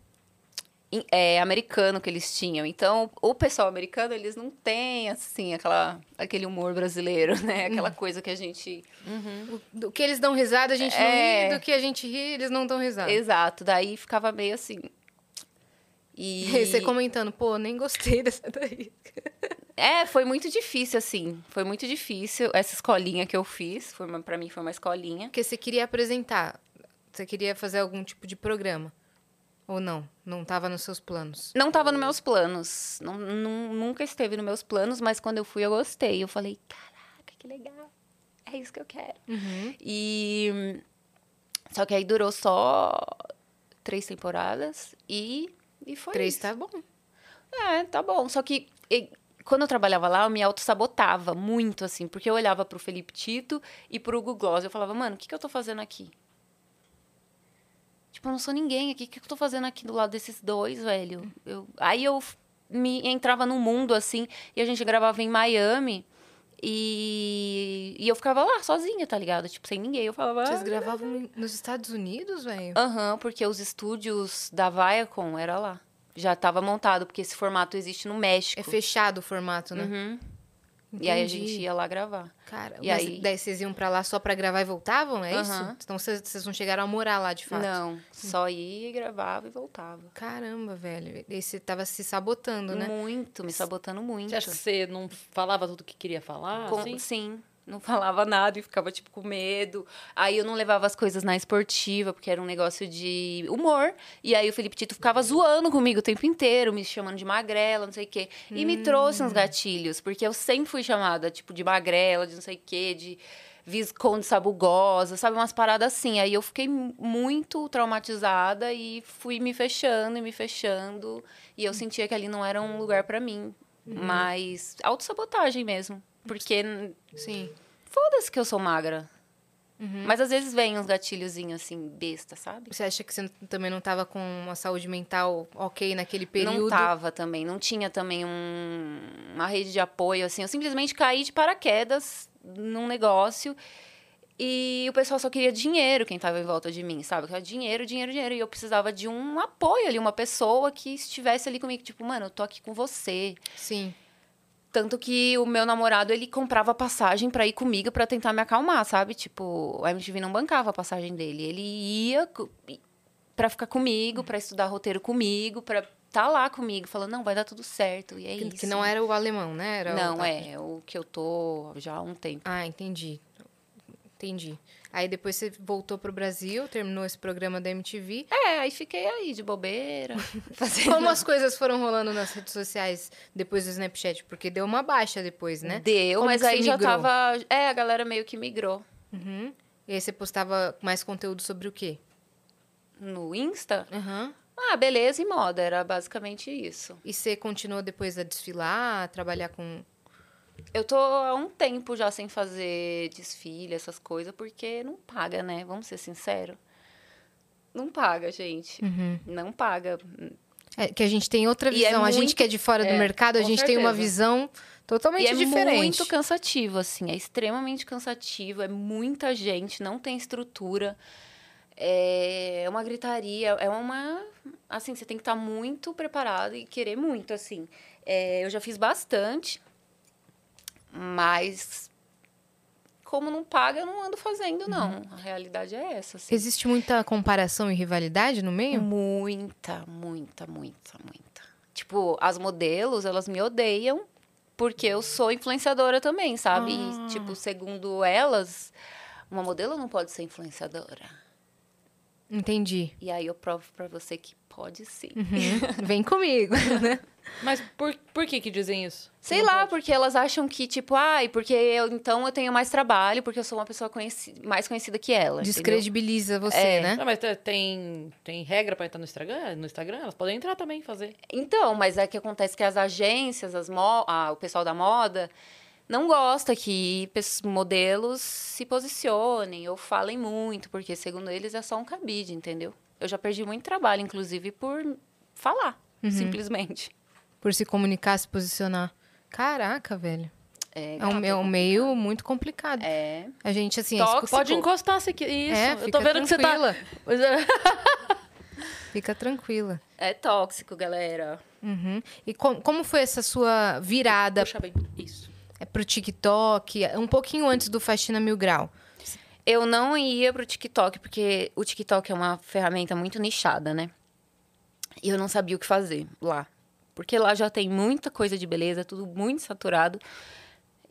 é, americano que eles tinham. Então, o pessoal americano, eles não têm, assim, aquela, aquele humor brasileiro, <laughs> né? Aquela coisa que a gente... O- Do que eles dão risada, a gente É. não ri. Do que a gente ri, eles não dão risada. Exato, daí ficava meio assim... E... <laughs> E você comentando, pô, nem gostei <laughs> dessa daí. É, foi muito difícil, assim. Foi muito difícil. Essa escolinha que eu fiz, foi uma, pra mim foi uma escolinha. Porque você queria apresentar. Você queria fazer algum tipo de programa. Ou não? Não tava nos seus planos. Não tava nos meus planos. Não, nu- nunca esteve nos meus planos, mas quando eu fui, eu gostei. Eu falei, caraca, que legal. É isso que eu quero. Uhum. E. Só que aí durou só três temporadas e, e foi Três isso. tá bom. É, tá bom. Só que e, quando eu trabalhava lá, eu me auto-sabotava muito, assim, porque eu olhava pro Felipe Tito e pro Hugo Gloss. Eu falava, mano, o que, que eu tô fazendo aqui? Tipo, eu não sou ninguém aqui. O que, eu tô fazendo aqui do lado desses dois, velho? Eu, aí eu me entrava num mundo, assim, e a gente gravava em Miami. E, e eu ficava lá sozinha, tá ligado? Tipo, sem ninguém. Eu falava. Vocês "Ah, gravavam nos Estados Unidos, velho? Aham, porque os estúdios da Viacom era lá. Já tava montado, porque esse formato existe no México. É fechado o formato, né? Uhum. E aí a Entendi. gente ia lá gravar. Cara, E mas aí- daí vocês iam pra lá só pra gravar e voltavam? É isso? Então vocês, vocês não chegaram a morar lá de fato? Não, só ia, gravava e voltava. Caramba, velho. E você tava se sabotando, né? Muito, me sabotando muito. Você acha que você não falava tudo o que queria falar? Com- assim? Sim, não falava nada e ficava, tipo, com medo. Aí eu não levava as coisas na esportiva, porque era um negócio de humor. E aí o Felipe Tito ficava zoando comigo o tempo inteiro, me chamando de magrela, não sei o quê. E me trouxe uns gatilhos, porque eu sempre fui chamada, tipo, de magrela, de não sei o quê, de visconde sabugosa, sabe? Umas paradas assim. Aí eu fiquei muito traumatizada e fui me fechando e me fechando. E eu sentia que ali não era um lugar pra mim. Mas autossabotagem mesmo. Porque Sim. foda-se que eu sou magra. Uhum. Mas às vezes vem uns gatilhozinhos assim, besta, sabe? Você acha que você também não tava com uma saúde mental ok naquele período? Não tava também, não tinha também um- uma rede de apoio, assim. Eu simplesmente caí de paraquedas num negócio e o pessoal só queria dinheiro, quem tava em volta de mim, sabe? Queria dinheiro, dinheiro, dinheiro. E eu precisava de um apoio ali, uma pessoa que estivesse ali comigo. Tipo, mano, eu tô aqui com você. Sim. Tanto que o meu namorado, ele comprava passagem pra ir comigo pra tentar me acalmar, sabe? Tipo, a MTV não bancava a passagem dele. Ele ia pra ficar comigo, pra estudar roteiro comigo, pra tá lá comigo, falando, não, vai dar tudo certo. E é Que, isso. que não era o alemão, né? Era o- Não, é o que eu tô já há um tempo. Ah, entendi. Entendi. Aí depois você voltou pro Brasil, terminou esse programa da MTV. É, aí fiquei aí de bobeira. <laughs> fazendo- Como as coisas foram rolando nas redes sociais depois do Snapchat? Porque deu uma baixa depois, né? Deu, Como mas aí já migrou? tava. É, a galera meio que migrou. Uhum. E aí você postava mais conteúdo sobre o quê? No Insta? Aham. Ah, beleza e moda. Era basicamente isso. E você continuou depois a desfilar, a trabalhar com. Eu tô há um tempo já sem fazer desfile, essas coisas, porque não paga, né? Vamos ser sinceros. Não paga, gente. Não paga. É, que a gente tem outra é visão. a gente que é de fora do é, mercado, a gente tem uma certeza. visão totalmente e é diferente. muito cansativo, assim. É extremamente cansativo. É muita gente, não tem estrutura. É uma gritaria. É uma. Assim, você tem que estar muito preparado e querer muito, assim. É, eu já fiz bastante, mas. Como não paga, eu não ando fazendo, não. A realidade é essa, assim. Existe muita comparação e rivalidade no meio? Muita, muita, muita, muita. Tipo, as modelos, elas me odeiam porque eu sou influenciadora também, sabe? Ah. E, tipo, segundo elas, uma modelo não pode ser influenciadora. Entendi. E aí eu provo pra você que pode sim. Uhum. <laughs> Vem comigo, né? Mas por, por que que dizem isso? Sei Não lá, pode? porque elas acham que, tipo, ai, porque eu, então eu tenho mais trabalho, porque eu sou uma pessoa conheci mais conhecida que ela. entendeu? Descredibiliza você, É. né? Não, mas te- tem, tem regra pra entrar no Instagram? No Instagram? Elas podem entrar também e fazer. Então, mas é que acontece que as agências, as mo ah, o pessoal da moda, não gosta que pes- modelos se posicionem ou falem muito, porque segundo eles é só um cabide, entendeu? Eu já perdi muito trabalho, inclusive, por falar, Uhum. simplesmente. Por se comunicar, se posicionar. Caraca, velho. É, É um, é um meio muito complicado. é A gente, assim, Tóxico. escuta- Pode encostar se que Isso. É, eu tô vendo que você tá. tranquila. É. <laughs> Fica tranquila. É tóxico, galera. Uhum. E com- como foi essa sua virada Puxa bem. Isso. É, pro TikTok, um pouquinho antes do Faxina Mil Grau? Eu não ia pro TikTok, porque o TikTok é uma ferramenta muito nichada, né? E eu não sabia o que fazer lá. Porque lá já tem muita coisa de beleza, tudo muito saturado.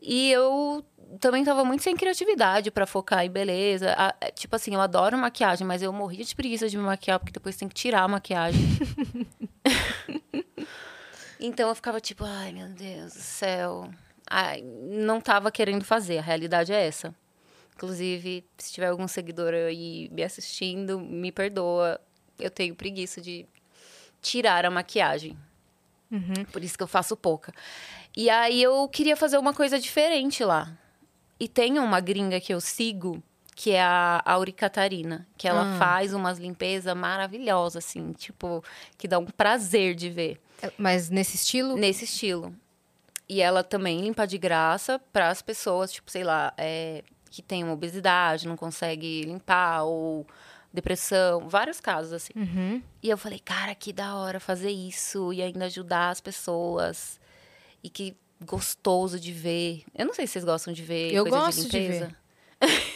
E eu também tava muito sem criatividade pra focar em beleza. Ah, é, tipo assim, eu adoro maquiagem, mas eu morria de preguiça de me maquiar, porque depois tem que tirar a maquiagem. <laughs> então eu ficava tipo, ai meu Deus do céu. Não tava querendo fazer, a realidade é essa. Inclusive, se tiver algum seguidor aí me assistindo, me perdoa. Eu tenho preguiça de tirar a maquiagem. Por isso que eu faço pouca. E aí eu queria fazer uma coisa diferente lá. E tem uma gringa que eu sigo, que é a Auri Catarina, que ela Ah. faz umas limpezas maravilhosas, assim, tipo, que dá um prazer de ver É, Mas nesse estilo? nesse estilo. E ela também limpa de graça para as pessoas, tipo, sei lá, é, que tem uma obesidade, não consegue limpar, ou depressão, vários casos assim. Uhum. E eu falei, cara, que da hora fazer isso e ainda ajudar as pessoas. E que gostoso de ver. Eu não sei se vocês gostam de ver Eu gosto de de limpeza.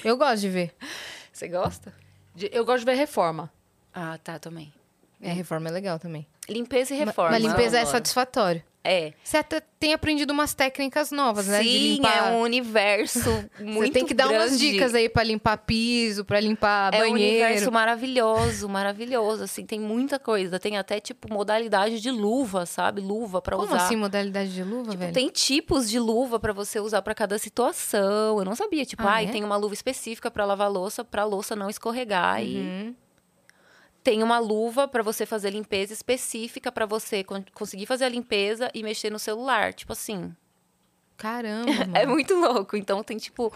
Eu gosto de ver. <laughs> Você gosta? De- Eu gosto de ver reforma. Ah, tá, também. É, reforma é legal também. Limpeza e Ma- reforma. Mas limpeza é satisfatório. É. Você até tem aprendido umas técnicas novas, né? de Sim, limpar. é um universo <laughs> muito Você tem que dar umas grande. dicas aí pra limpar piso, pra limpar É um banheiro. universo maravilhoso, maravilhoso, assim, tem muita coisa. Tem até, tipo, modalidade de luva, sabe? Luva pra Como usar. assim modalidade de luva, Tipo, velho? tem tipos de luva pra você usar pra cada situação. Eu não sabia, tipo, Ah, ai, é? tem uma luva específica pra lavar louça, pra louça não escorregar e Uhum. Tem uma luva pra você fazer limpeza específica pra você con- conseguir fazer a limpeza e mexer no celular, tipo assim. Caramba. <laughs> É muito louco. Então tem tipo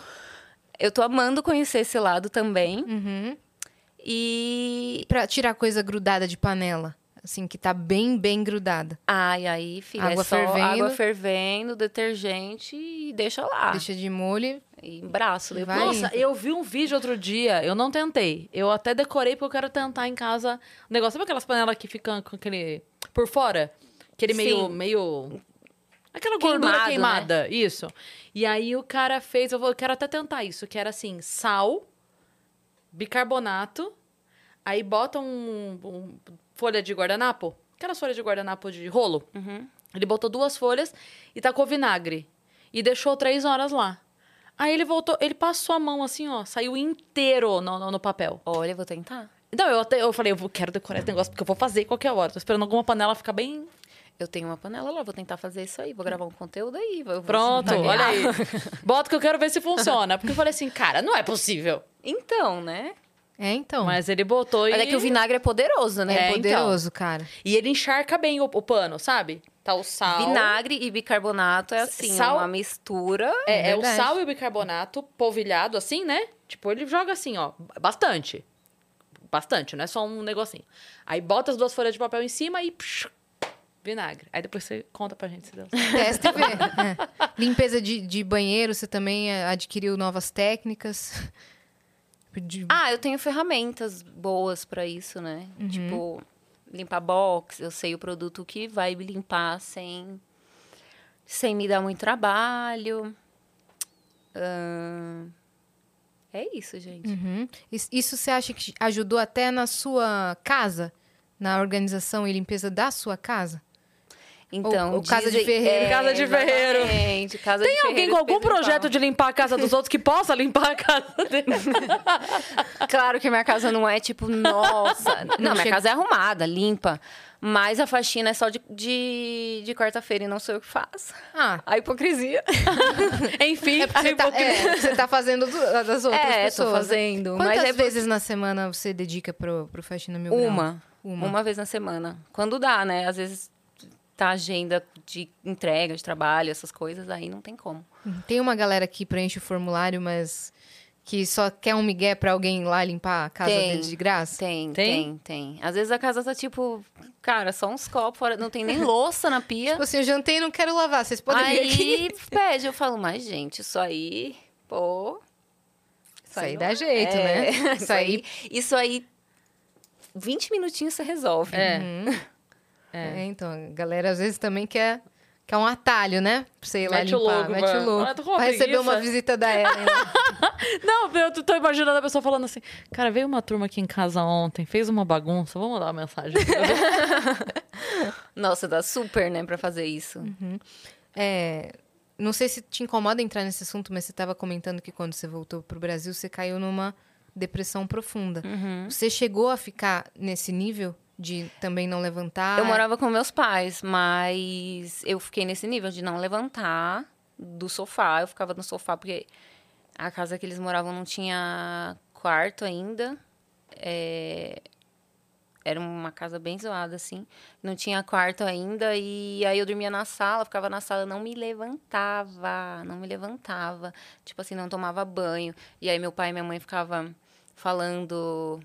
eu tô amando conhecer esse lado também. Uhum. E Pra tirar coisa grudada de panela. Assim, que tá bem, bem grudada. Ai, aí, filha, Água é fervendo. água fervendo, detergente e deixa lá. Deixa de molho. E braço depois. Vai. Nossa, eu vi um vídeo outro dia, eu não tentei. Eu até decorei porque eu quero tentar em casa o negócio. Sabe aquelas panelas que ficam com aquele. por fora? Aquele meio. Sim. meio. Aquela gordura Queimado, né? queimada, isso. E aí o cara fez, eu, vou, eu quero até tentar isso, que era assim, sal, bicarbonato, aí bota um, um- folha de guardanapo, aquelas folhas de guardanapo de rolo. Uhum. Ele botou duas folhas e tacou vinagre. E deixou três horas lá. Aí ele voltou, ele passou a mão assim, ó, saiu inteiro no, no, no papel. Olha, vou tentar. Então, eu até eu falei, eu vou- quero decorar esse negócio porque eu vou fazer qualquer hora. Tô esperando alguma panela ficar bem. Eu tenho uma panela lá, vou tentar fazer isso aí. Vou gravar um conteúdo aí. Pronto, olha aí. <laughs> Bota que eu quero ver se funciona. Porque eu falei assim, cara, não é possível. Então, né? É, então. Mas ele botou e. Mas é que o vinagre é poderoso, né? é, É, então. poderoso, cara. E ele encharca bem o, o pano, sabe? Tá o sal. Vinagre e bicarbonato é assim, Sal- uma mistura. É, É é o sal e o bicarbonato polvilhado assim, né? Tipo, ele joga assim, ó, bastante. Bastante, não é só um negocinho. Aí bota as duas folhas de papel em cima e psh, vinagre. Aí depois você conta pra gente se deu certo. Testa e vê. <laughs> É. Limpeza de, de banheiro, você também é, adquiriu novas técnicas. De- Ah, eu tenho ferramentas boas pra isso, né? Tipo, limpar box, eu sei o produto que vai me limpar sem sem me dar muito trabalho. Ahn, É isso, gente. Uhum. Is- Isso você acha que ajudou até na sua casa? Na organização e limpeza da sua casa? Então, Ou- ou casa de ferreiro. É, Casa de ferreiro. casa Tem de alguém ferreiro com algum projeto de limpar a casa dos outros que possa limpar a casa dele? <laughs> Claro que minha casa não é tipo, nossa. Não, minha chega- casa é arrumada, limpa. Mas a faxina é só de, de, de quarta-feira e não sou eu que faço. Ah, A hipocrisia. <laughs> Enfim, é você tá, é, você tá fazendo do- das outras é, pessoas. tô né? fazendo. Quantas mas é vezes na semana você dedica pro, pro Faxina Mil Grau? uma, Uma. uma. vez na semana. Quando dá, né? Às vezes tá agenda de entrega, de trabalho, essas coisas, aí não tem como. Tem uma galera que preenche o formulário, mas que só quer um migué pra alguém lá limpar a casa Tem. deles de graça? Tem, Tem? tem, tem, Às vezes a casa tá tipo, cara, só uns copos, fora, não tem nem louça na pia. Tipo assim, eu jantei e não quero lavar, vocês podem vir aqui? Aí pede, eu falo, mas gente, isso aí, pô. Isso aí não- dá jeito, é, né? <laughs> Isso aí, isso aí, 20 minutinhos você resolve. É. Uhum. É. então, a galera às vezes também quer, quer um atalho, né? Pra você ir lá Mete o limpar. logo, Mete mano. o logo. Ah, Pra receber uma visita da Ellen. <laughs> Não, eu tô- imaginando a pessoa falando assim, cara, veio uma turma aqui em casa ontem, fez uma bagunça, vamos mandar uma mensagem. <laughs> Nossa, dá super, né, pra fazer isso. Uhum. É, não sei se te incomoda entrar nesse assunto, mas você estava comentando que quando você voltou pro Brasil, você caiu numa depressão profunda. Uhum. Você chegou a ficar nesse nível de também não levantar? Eu morava com meus pais, mas eu fiquei nesse nível de não levantar do sofá. Eu ficava no sofá porque a casa que eles moravam não tinha quarto ainda. É, Era uma casa bem zoada, assim. Não tinha quarto ainda. E aí eu dormia na sala, ficava na sala, não me levantava. Não me levantava. Tipo assim, não tomava banho. E aí meu pai e minha mãe ficavam falando.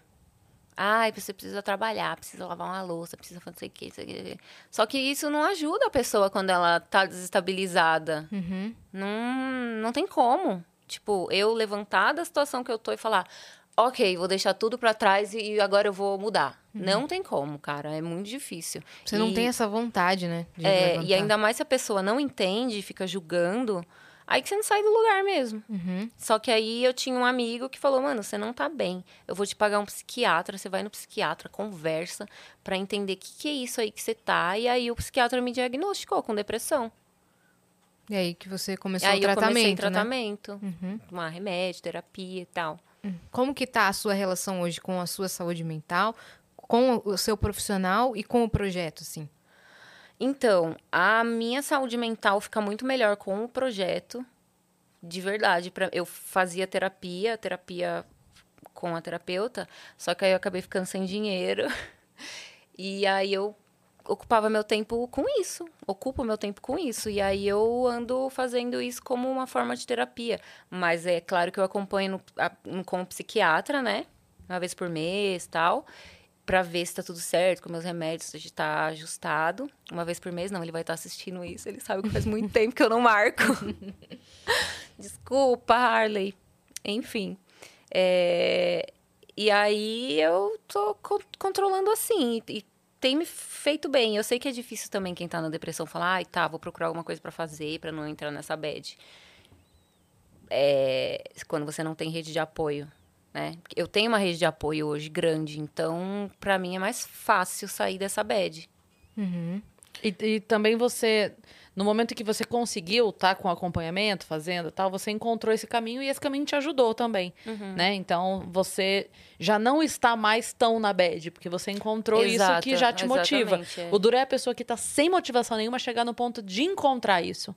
Ai, você precisa trabalhar, precisa lavar uma louça, precisa fazer não sei o não sei quê. Só que isso não ajuda a pessoa quando ela tá desestabilizada. Uhum. Não, não tem como. Tipo, eu levantar da situação que eu tô e falar, ok, vou deixar tudo pra trás e agora eu vou mudar. Não tem como, cara. É muito difícil. Uhum. Você não E- tem essa vontade, né? é, levantar. e ainda mais se a pessoa não entende, fica julgando, aí que você não sai do lugar mesmo. Uhum. Só que aí eu tinha um amigo que falou, mano, você não tá bem. Eu vou te pagar um psiquiatra, você vai no psiquiatra, conversa pra entender o que, que é isso aí que você tá. E aí o psiquiatra me diagnosticou com depressão. E aí que você começou aí o eu comecei tratamento, né? tratamento, Uhum. tomar remédio, terapia e tal. Como que tá a sua relação hoje com a sua saúde mental, com o seu profissional e com o projeto, assim? Então, a minha saúde mental fica muito melhor com o projeto. De verdade. Pra, eu fazia terapia, terapia com a terapeuta, só que aí eu acabei ficando sem dinheiro. <laughs> E aí eu ocupava meu tempo com isso. Ocupo meu tempo com isso. E aí eu ando fazendo isso como uma forma de terapia. Mas é claro que eu acompanho no, a, no- com o psiquiatra, né? Uma vez por mês tal. Pra ver se tá tudo certo com meus remédios, se tá ajustado. Uma vez por mês, não, ele vai estar assistindo isso. Ele sabe que faz muito <laughs> tempo que eu não marco. <laughs> Desculpa, Harley. Enfim. É, E aí eu tô co- controlando assim. E tem me feito bem. Eu sei que é difícil também quem tá na depressão falar, ai, tá, vou procurar alguma coisa pra fazer pra não entrar nessa bad. É, quando você não tem rede de apoio, né? Eu tenho uma rede de apoio hoje grande, então pra mim é mais fácil sair dessa bad. Uhum. E, e também você, no momento que você conseguiu estar com acompanhamento, fazendo e tal, você encontrou esse caminho e esse caminho te ajudou também, Uhum. né? Então, você já não está mais tão na bad, porque você encontrou isso Exato, que já te motiva. é. O duro é a pessoa que tá sem motivação nenhuma chegar no ponto de encontrar isso.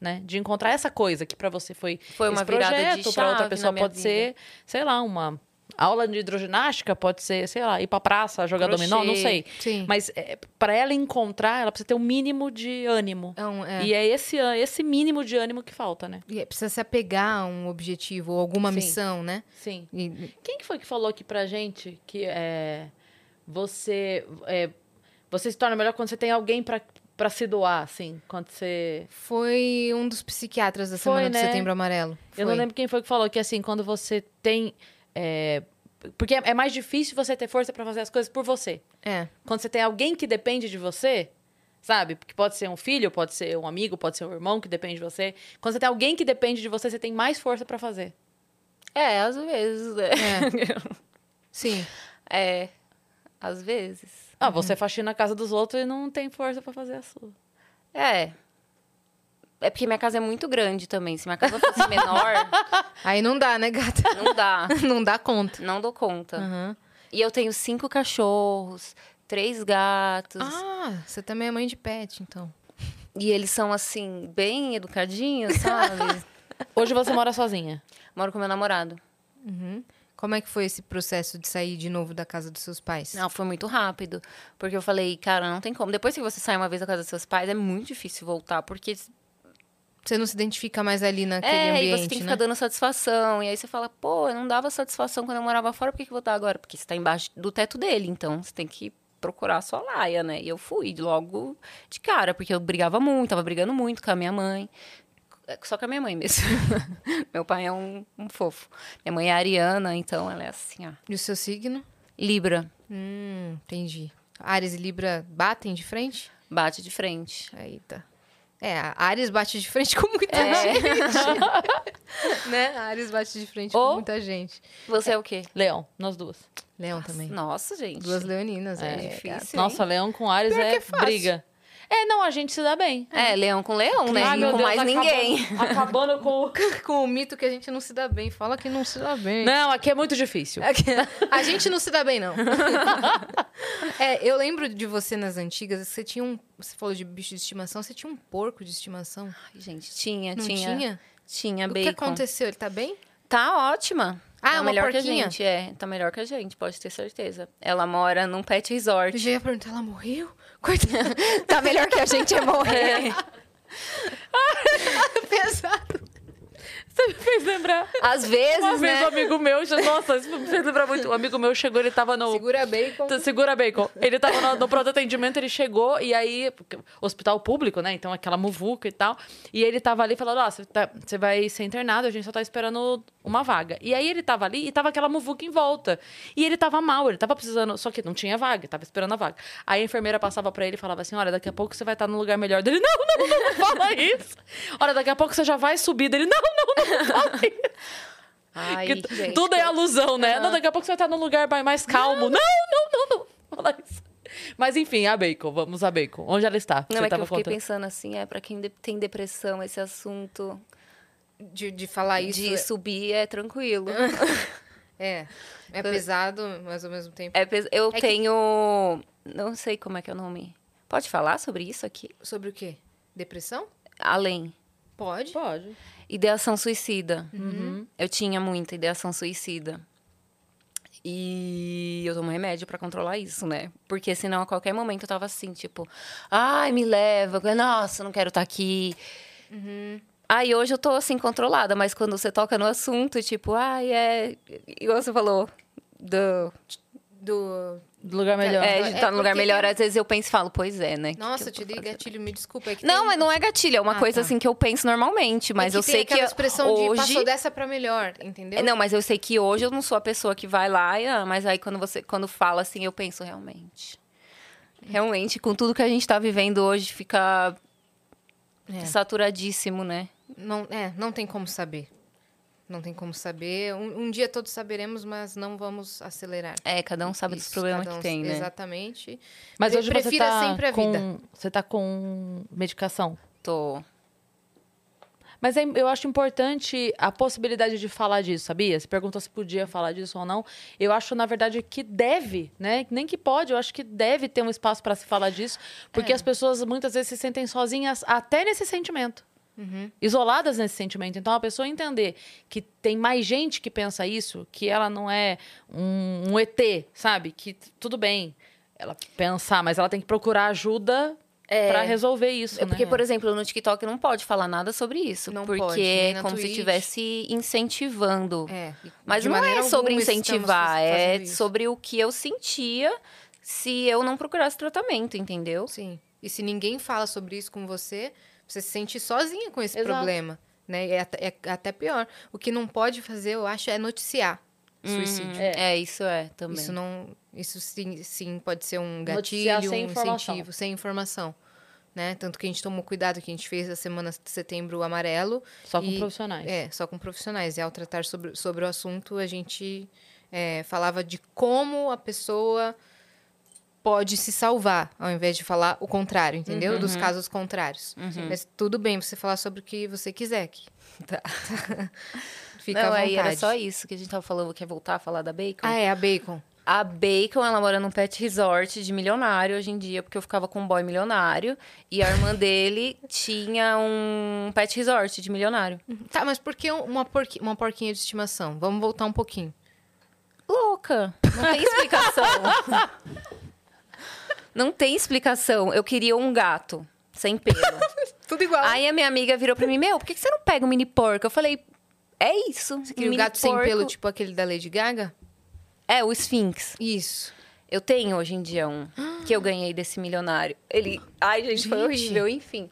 Né? De encontrar essa coisa que pra você foi, Foi uma esse virada de projeto, pra outra pessoa pode ser, sei lá, uma aula de hidroginástica, pode ser, sei lá, ir pra praça, jogar Crochê. dominó, não sei. Sim. Mas é, para ela encontrar, ela precisa ter um mínimo de ânimo. Um- é. E é esse, esse mínimo de ânimo que falta, né? E é- precisa se apegar a um objetivo ou alguma Sim. missão, né? Sim. E- Quem que foi que falou aqui pra gente que é, você, é, você se torna melhor quando você tem alguém pra, pra se doar, assim? Quando você... foi um dos psiquiatras da Foi, Semana né? Setembro Amarelo. Eu não Foi. lembro quem foi que falou que, assim, quando você tem... é, porque é é mais difícil você ter força pra fazer as coisas por você. É. Quando você tem alguém que depende de você, sabe? Porque pode ser um filho, pode ser um amigo, pode ser um irmão que depende de você. Quando você tem alguém que depende de você, você tem mais força pra fazer. É, às vezes, né? <laughs> Sim. É, às vezes. Ah, você faxina a casa dos outros e não tem força pra fazer a sua. É. É porque minha casa é muito grande também. Se minha casa fosse menor, <laughs> Aí não dá, né, gata? não dá. <laughs> não dá conta. Não dou conta. Aham. E eu tenho cinco cachorros, três gatos. Ah, você também é mãe de pet, então. E eles são, assim, bem educadinhos, sabe? <laughs> Hoje você mora sozinha. Moro com meu namorado. Uhum. Como é que foi esse processo de sair de novo da casa dos seus pais? Não, foi muito rápido. Porque eu falei, cara, não tem como. Depois que você sai uma vez da casa dos seus pais, é muito difícil voltar. Porque Você não se identifica mais ali naquele é, ambiente, e você tem que né? ficar dando satisfação. E aí você fala, pô, eu não dava satisfação quando eu morava fora, por que, que eu vou dar agora? Porque você tá embaixo do teto dele, então você tem que procurar a sua laia, né? E eu fui logo de cara, porque eu brigava muito, tava brigando muito com a minha mãe. Só com a minha mãe mesmo. <laughs> Meu pai é um, um fofo. Minha mãe é ariana, então ela é assim, ó. E o seu signo? Libra. Hum, entendi. Ares e Libra batem de frente? Bate de frente. Eita. É, <laughs> a <laughs> Ares bate de frente com muita É. gente. né? A Ares bate de frente Ou- com muita gente. Você é o quê? Leão, nós duas. Leão também. Nossa, gente. Duas leoninas, é, É difícil. Nossa, Leão com Ares Pior que é, é fácil. briga. É, não, a gente se dá bem. É, leão com leão, né? E meu com Deus, mais acabando- ninguém. Acabando com. <laughs> Com o mito que a gente não se dá bem. Fala que não se dá bem. Não, aqui é muito difícil. <laughs> A gente não se dá bem, não. <laughs> é, eu lembro de você nas antigas, você tinha um. Você falou de bicho de estimação, você tinha um porco de estimação. Ai, gente, tinha, Não tinha. tinha? Tinha O bacon. que aconteceu? Ele tá bem? Tá ótima. Ah, tá uma melhor que a porquinha? gente, é. Tá melhor que a gente, pode ter certeza. Ela mora num pet Eu resort. já ia perguntar, ela morreu? Coitada. tá melhor que a gente é morrer. <laughs> Pesado. Você me fez lembrar. Às vezes, Uma vez né? um amigo meu, nossa, isso me fez lembrar muito. Um amigo meu chegou, ele tava no. Segura bacon. Segura bacon. Ele tava no, no pronto atendimento, ele chegou e aí, hospital público, né? Então aquela muvuca e tal. E ele tava ali falando: Ó, você tá- você vai ser internado, a gente só tá esperando uma vaga. E aí ele tava ali e tava aquela muvuca em volta. E ele tava mal, ele tava precisando, só que não tinha vaga, tava esperando a vaga. Aí a enfermeira passava pra ele e falava assim: Olha, daqui a pouco você vai estar num lugar melhor dele. Não, não, não, não fala <laughs> isso. Olha, daqui a pouco você já vai subir dele. Não, não, não, não fala <laughs> isso. Ai, Que tudo é alusão, né? Não, daqui a pouco você vai estar num lugar mais- calmo. Não, não, não, não. Fala isso. Mas enfim, a Bacon, vamos a Bacon. Onde ela está? Não, você é que eu fiquei contando. pensando assim, é pra quem tem depressão, esse assunto De, de falar isso. de subir é tranquilo. <laughs> É. É pesado, mas ao mesmo tempo. É pes- eu É que- tenho. Não sei como é que é o nome. Pode falar sobre isso aqui? Sobre o quê? Depressão? Além. Pode. Pode. Ideação suicida. Uhum. Eu tinha muita ideação suicida. E eu tomo remédio pra controlar isso, né? Porque senão a qualquer momento eu tava assim, tipo, ai, me leva, nossa, não quero estar aqui. Aí hoje eu tô assim, controlada, mas quando você toca no assunto, tipo, ai, é. Igual você falou, do. Do. Do lugar melhor. É, É de estar no lugar porque melhor, às vezes eu penso e falo, pois é, né? que Nossa, que eu te eu tô dei gatilho, me desculpa. É que Não, tem- mas não é gatilho, é uma Ah, coisa tá. assim que eu penso normalmente, mas é eu tem sei aquela que expressão hoje de passou dessa pra melhor, entendeu? É, Não, mas eu sei que hoje eu não sou a pessoa que vai lá, e, ah, mas aí quando você quando fala assim, eu penso realmente. Realmente, com tudo que a gente tá vivendo hoje, fica É. saturadíssimo, né? Não, é, não tem como saber. Não tem como saber. Um, um dia todos saberemos, mas não vamos acelerar. É, cada um sabe dos Isso, problemas cada um- que tem, né? Exatamente. Mas Pre- hoje você tá sempre a com... vida. Você tá com medicação. Tô. Mas é- eu acho importante a possibilidade de falar disso, sabia? Você perguntou se podia falar disso ou não. Eu acho, na verdade, que deve, né? Nem que pode, eu acho que deve ter um espaço para se falar disso. Porque as pessoas muitas vezes se sentem sozinhas até nesse sentimento. Isoladas nesse sentimento. Então, a pessoa entender que tem mais gente que pensa isso, que ela não é um, um ET, sabe? Que tudo bem ela pensar, mas ela tem que procurar ajuda pra resolver isso, É porque, né? por exemplo, no TikTok não pode falar nada sobre isso. Não porque pode, é na como se Twitch. estivesse incentivando. É. Mas de não é sobre incentivar, é isso. sobre o que eu sentia se eu não procurasse tratamento, entendeu? Sim. E se ninguém fala sobre isso com você, você se sente sozinha com esse Exato. problema. Né? É, até- é até pior. O que não pode fazer, eu acho, é noticiar suicídio. É. isso é também. Isso não. Isso sim, sim pode ser um gatilho, sem um informação. incentivo, sem informação. Né? Tanto que a gente tomou cuidado que a gente fez a semana de setembro amarelo. Só com e- profissionais. É, só com profissionais. E ao tratar sobre, sobre o assunto, a gente é, falava de como a pessoa pode se salvar, ao invés de falar o contrário, entendeu? Dos casos contrários. Mas tudo bem você falar sobre o que você quiser aqui. <laughs> Tá. <laughs> Fica não, à aí era vontade. só isso que a gente tava falando, quer voltar a falar da Bacon? Ah, é, a bacon. A Bacon, ela mora num pet resort de milionário hoje em dia, porque eu ficava com um boy milionário. E a irmã dele <laughs> tinha um pet resort de milionário. Tá, mas por que uma, porqui- uma porquinha de estimação? Vamos voltar um pouquinho. Louca. Não tem explicação. Não tem explicação. Eu queria um gato, sem pelo. <laughs> Tudo igual. Aí a minha amiga virou pra mim, meu, por que você não pega um mini porco? Eu falei, é isso. Você queria um gato sem pelo, tipo aquele da Lady Gaga? É, o Sphinx. Isso. Eu tenho hoje em dia um que eu ganhei desse milionário. Ele. Ai, gente, foi Gente. horrível, enfim.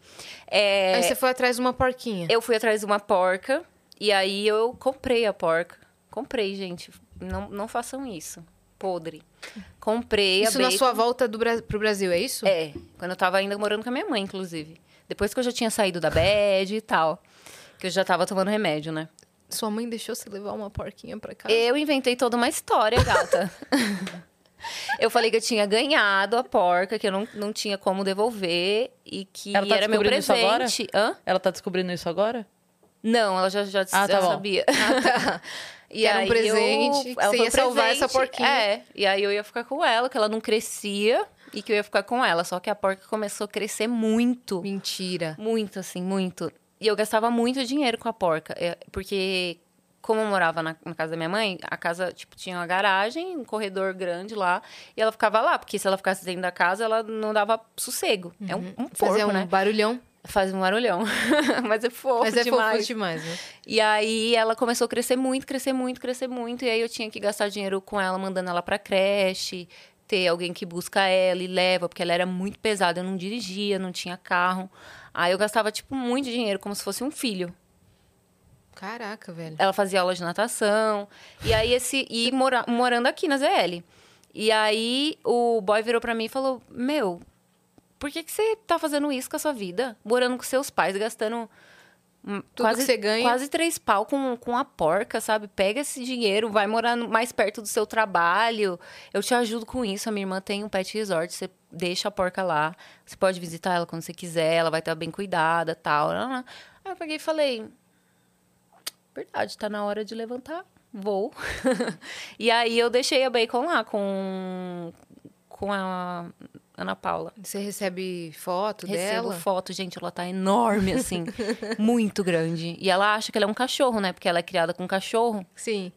É, Aí você foi atrás de uma porquinha. Eu fui atrás de uma porca e aí eu comprei a porca. Comprei, gente. Não, não façam isso. podre. Comprei Isso a na sua volta do Bra pro Brasil, é isso? É, quando eu tava ainda morando com a minha mãe, inclusive. Depois que eu já tinha saído da bed e tal. Que eu já tava tomando remédio, né? Sua mãe deixou você levar uma porquinha pra casa? Eu inventei toda uma história, gata. <laughs> eu falei que eu tinha ganhado a porca, que eu não, não tinha como devolver e que Ela tá era meu descobrindo isso agora? presente. Hã? Ela tá descobrindo isso agora? Não, ela já, já, Ah, já tá bom. sabia. Ah, tá. <laughs> E era um presente, eu, que ela você foi ia salvar essa presente, porquinha. É, e aí eu ia ficar com ela, que ela não crescia e que eu ia ficar com ela. Só que a porca começou a crescer muito. Mentira. Muito, assim, muito. E eu gastava muito dinheiro com a porca. é, Porque, como eu morava na, na casa da minha mãe, a casa, tipo, tinha uma garagem, um corredor grande lá. E ela ficava lá, porque se ela ficasse dentro da casa, ela não dava sossego. É um, um porco, Fazer um né? barulhão. Faz um barulhão. <laughs> Mas é fofo Mas é demais. fofo demais, né? E aí ela começou a crescer muito, crescer muito, crescer muito. E aí eu tinha que gastar dinheiro com ela, mandando ela pra creche, ter alguém que busca ela e leva, porque ela era muito pesada. Eu não dirigia, não tinha carro. Aí eu gastava, tipo, muito dinheiro, como se fosse um filho. Caraca, velho. Ela fazia aula de natação. E aí esse. E mora, morando aqui na ZL. E aí o boy virou pra mim e falou: Meu, por que, que você tá fazendo isso com a sua vida? Morando com seus pais, gastando. hum, Tudo quase, que você ganha. Quase três pau com, com a porca, sabe? Pega esse dinheiro, vai morar mais perto do seu trabalho. Eu te ajudo com isso. A minha irmã tem um pet resort, você deixa a porca lá. Você pode visitar ela quando você quiser, ela vai estar bem cuidada tal. Aí eu peguei e falei: Verdade, tá na hora de levantar. Vou. <laughs> e aí eu deixei a Bacon lá com, com a Ana Paula. Você recebe foto Recebo dela? foto, gente, ela tá enorme, assim. <laughs> muito grande. E ela acha que ela é um cachorro, né? Porque ela é criada com cachorro. Sim.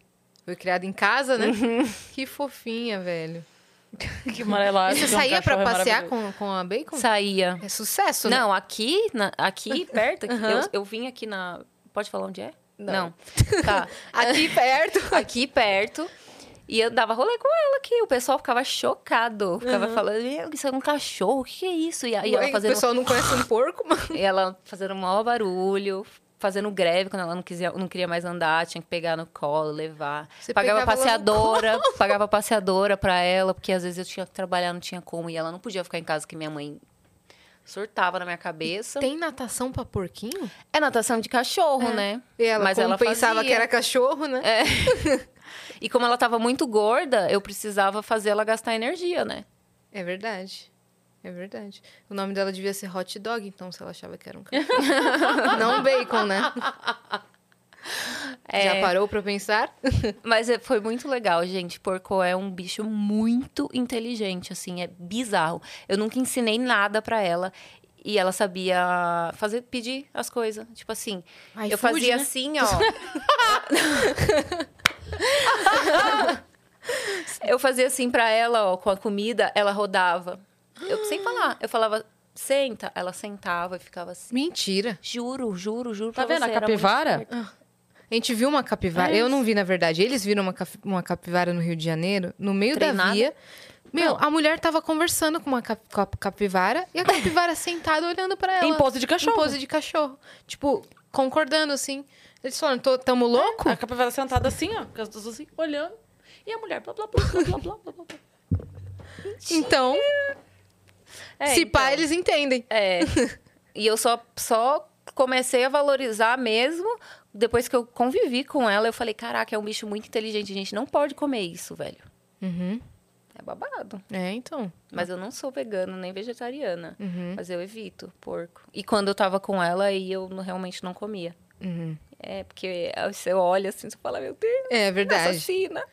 Foi criada em casa, né? Uhum. <laughs> que fofinha, velho. <laughs> Que amarelado. E você um saía pra cachorro é passear com, com a Bacon? Saía. É sucesso, né? Não, aqui, na- aqui perto, aqui, Aham. eu, eu vim aqui na. Pode falar onde é? Não. Tá. Aqui perto. aqui perto. E eu dava rolê com ela aqui. O pessoal ficava chocado. Ficava falando, "Meu, isso é um cachorro, o que é isso? E ela Ué, O fazendo, pessoal não conhece um porco, mano. <laughs> e ela fazendo o maior barulho, fazendo greve quando ela não, quisia, não queria mais andar, tinha que pegar no colo, levar. Você pagava ela passeadora, <laughs> pagava passeadora pra ela, porque às vezes eu tinha que trabalhar, não tinha como. E ela não podia ficar em casa, que minha mãe surtava na minha cabeça. Tem natação pra porquinho? É natação de cachorro, É. né? E ela, Mas ela pensava que era cachorro, né? <laughs> E como ela tava muito gorda, eu precisava fazer ela gastar energia, né? É verdade. É verdade. O nome dela devia ser hot dog, então, se ela achava que era um cachorro. <laughs> Não bacon, né? É, Já parou pra pensar? <laughs> Mas é- foi muito legal, gente. Porco é um bicho muito inteligente, assim, é bizarro. Eu nunca ensinei nada pra ela. E ela sabia fazer, pedir as coisas. Tipo assim, eu iFood, fazia né? assim, ó. <laughs> eu fazia assim pra ela, ó, com a comida, ela rodava. Eu, sem falar, eu falava, senta. Ela sentava e ficava assim. Mentira. Juro, juro, juro. Tá pra vendo a você, muito capivara? A gente viu uma capivara. É eu não vi, na verdade. Eles viram uma, cap- uma capivara no Rio de Janeiro, no meio da Treinada? via. Meu, Não. a mulher tava conversando com uma cap- com a capivara e a capivara <laughs> sentada olhando pra ela. Em pose de cachorro. Em pose de cachorro. Tipo, concordando assim. Eles falaram, "Tô- tamo louco? A capivara sentada assim, ó, com as duas assim, olhando. E a mulher, blá, blá, blá, blá, blá, blá, blá, blá. <laughs> Então, É, se pá, então. eles entendem. É. <laughs> e eu só, só comecei a valorizar mesmo depois que eu convivi com ela. Eu falei, caraca, é um bicho muito inteligente. A gente não pode comer isso, velho. Uhum. É babado. É, então. Mas eu não sou vegana nem vegetariana. Uhum. Mas eu evito porco. E quando eu tava com ela, aí eu realmente não comia. Uhum. É, porque você olha assim, você fala, meu Deus, É verdade. assassina.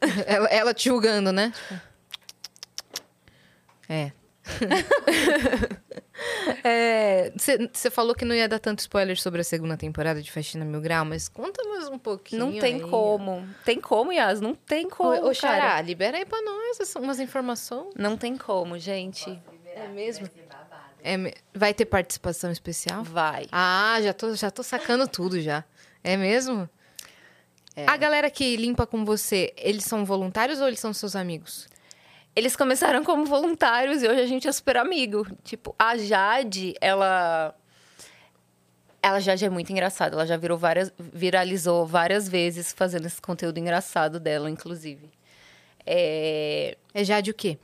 <laughs> ela, ela te julgando, né? Tipo, É. <laughs> Você falou que não ia dar tanto spoiler sobre a segunda temporada de Faxina Mil Grau, mas conta mais um pouquinho. Não tem aí. como. Tem como, Yas? Não tem como, Ô. Xará, libera aí pra nós umas informações. Não tem como, gente. É mesmo? É, vai ter participação especial? Vai. Ah, já tô, já tô sacando tudo já. É mesmo? A galera que limpa com você, eles são voluntários ou eles são seus amigos? Eles começaram como voluntários e hoje a gente é super amigo. Tipo, a Jade, ela. Ela já é muito engraçada. Ela já virou várias, viralizou várias vezes fazendo esse conteúdo engraçado dela, inclusive. É, É Jade o quê?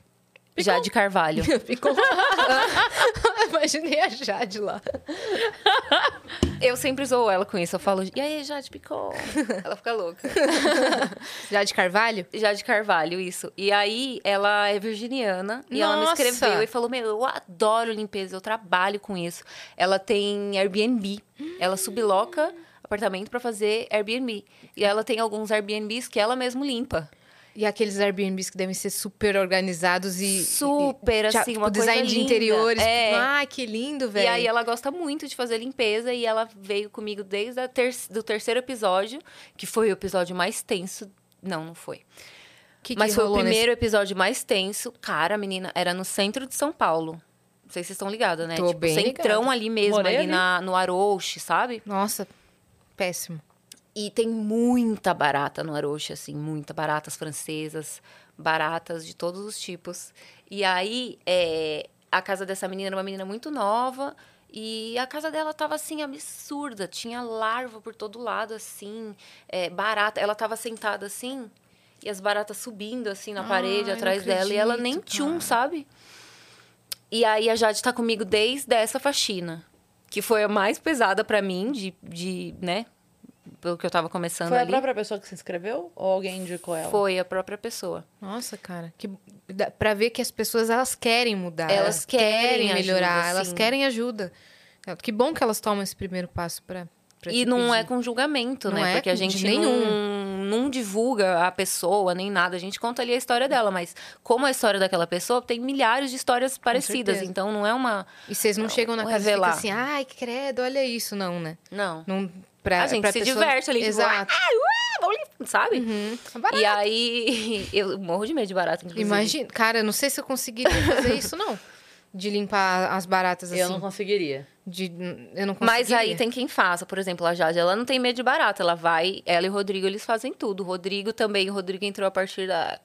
Jade Carvalho. <laughs> Ficou. <laughs> <laughs> Imaginei a Jade lá. Eu sempre zoo ela com isso. Eu falo, e aí, Jade Picon? <laughs> Ela fica louca. <laughs> Jade Carvalho? Jade Carvalho, isso. E aí, ela é virginiana. E ela me Nossa! escreveu e falou: Meu, eu adoro limpeza, eu trabalho com isso. Ela tem Airbnb. Ela subloca apartamento pra fazer Airbnb. E ela tem alguns Airbnbs que ela mesma limpa. E aqueles Airbnbs que devem ser super organizados e. Super, e, assim, tipo, uma coisa design de linda. interiores. É. Ai, que lindo, velho. E aí ela gosta muito de fazer limpeza e ela veio comigo desde ter do terceiro episódio, que foi o episódio mais tenso. Não, não foi. Que que Mas foi o rolou nesse- primeiro episódio mais tenso. Cara, menina, era no centro de São Paulo. Não sei se vocês estão ligadas, né? Tô tipo, bem centrão ligada. ali mesmo, Morei ali ali. na, no Arouche, sabe? Nossa, péssimo. E tem muita barata no Arouche, assim, muita. Baratas francesas, baratas de todos os tipos. E aí, é, a casa dessa menina era uma menina muito nova. E a casa dela tava, assim, absurda. Tinha larva por todo lado, assim. é, barata. Ela tava sentada, assim, e as baratas subindo, assim, na parede, Ai, atrás não dela. E ela nem acredito, tchum, sabe? E aí, a Jade tá comigo desde essa faxina. Que foi a mais pesada pra mim, de, de, né? Pelo que eu tava começando Foi a ali. própria pessoa que se inscreveu? Ou alguém indicou ela? Foi a própria pessoa. Nossa, cara. Que, dá pra ver que as pessoas, elas querem mudar. Elas querem melhorar. ajuda, elas querem ajuda. É, Que bom que elas tomam esse primeiro passo pra, pra e não é pedir. com julgamento, Não né? é Porque a gente nenhum. não, não divulga a pessoa nem nada. A gente conta ali a história dela, mas como a história daquela pessoa tem milhares de histórias parecidas. Então não é uma. E vocês não chegam na casa revelar. e ficam assim, ai, credo, olha isso, não, né? Não. Não, pra, a gente pra se pessoa- diverte ali, tipo, Exato. "Ah, ué, vamos limpar", sabe? Uhum. E aí, <laughs> eu morro de medo de barata, inclusive. Imagina, cara, eu não sei se eu conseguiria fazer isso, não. De limpar as baratas assim. Eu não conseguiria. De, eu não conseguiria. Mas aí tem quem faça. Por exemplo, a Jade, ela não tem medo de barata. Ela vai, ela e o Rodrigo, eles fazem tudo. O Rodrigo também. O Rodrigo entrou a partir da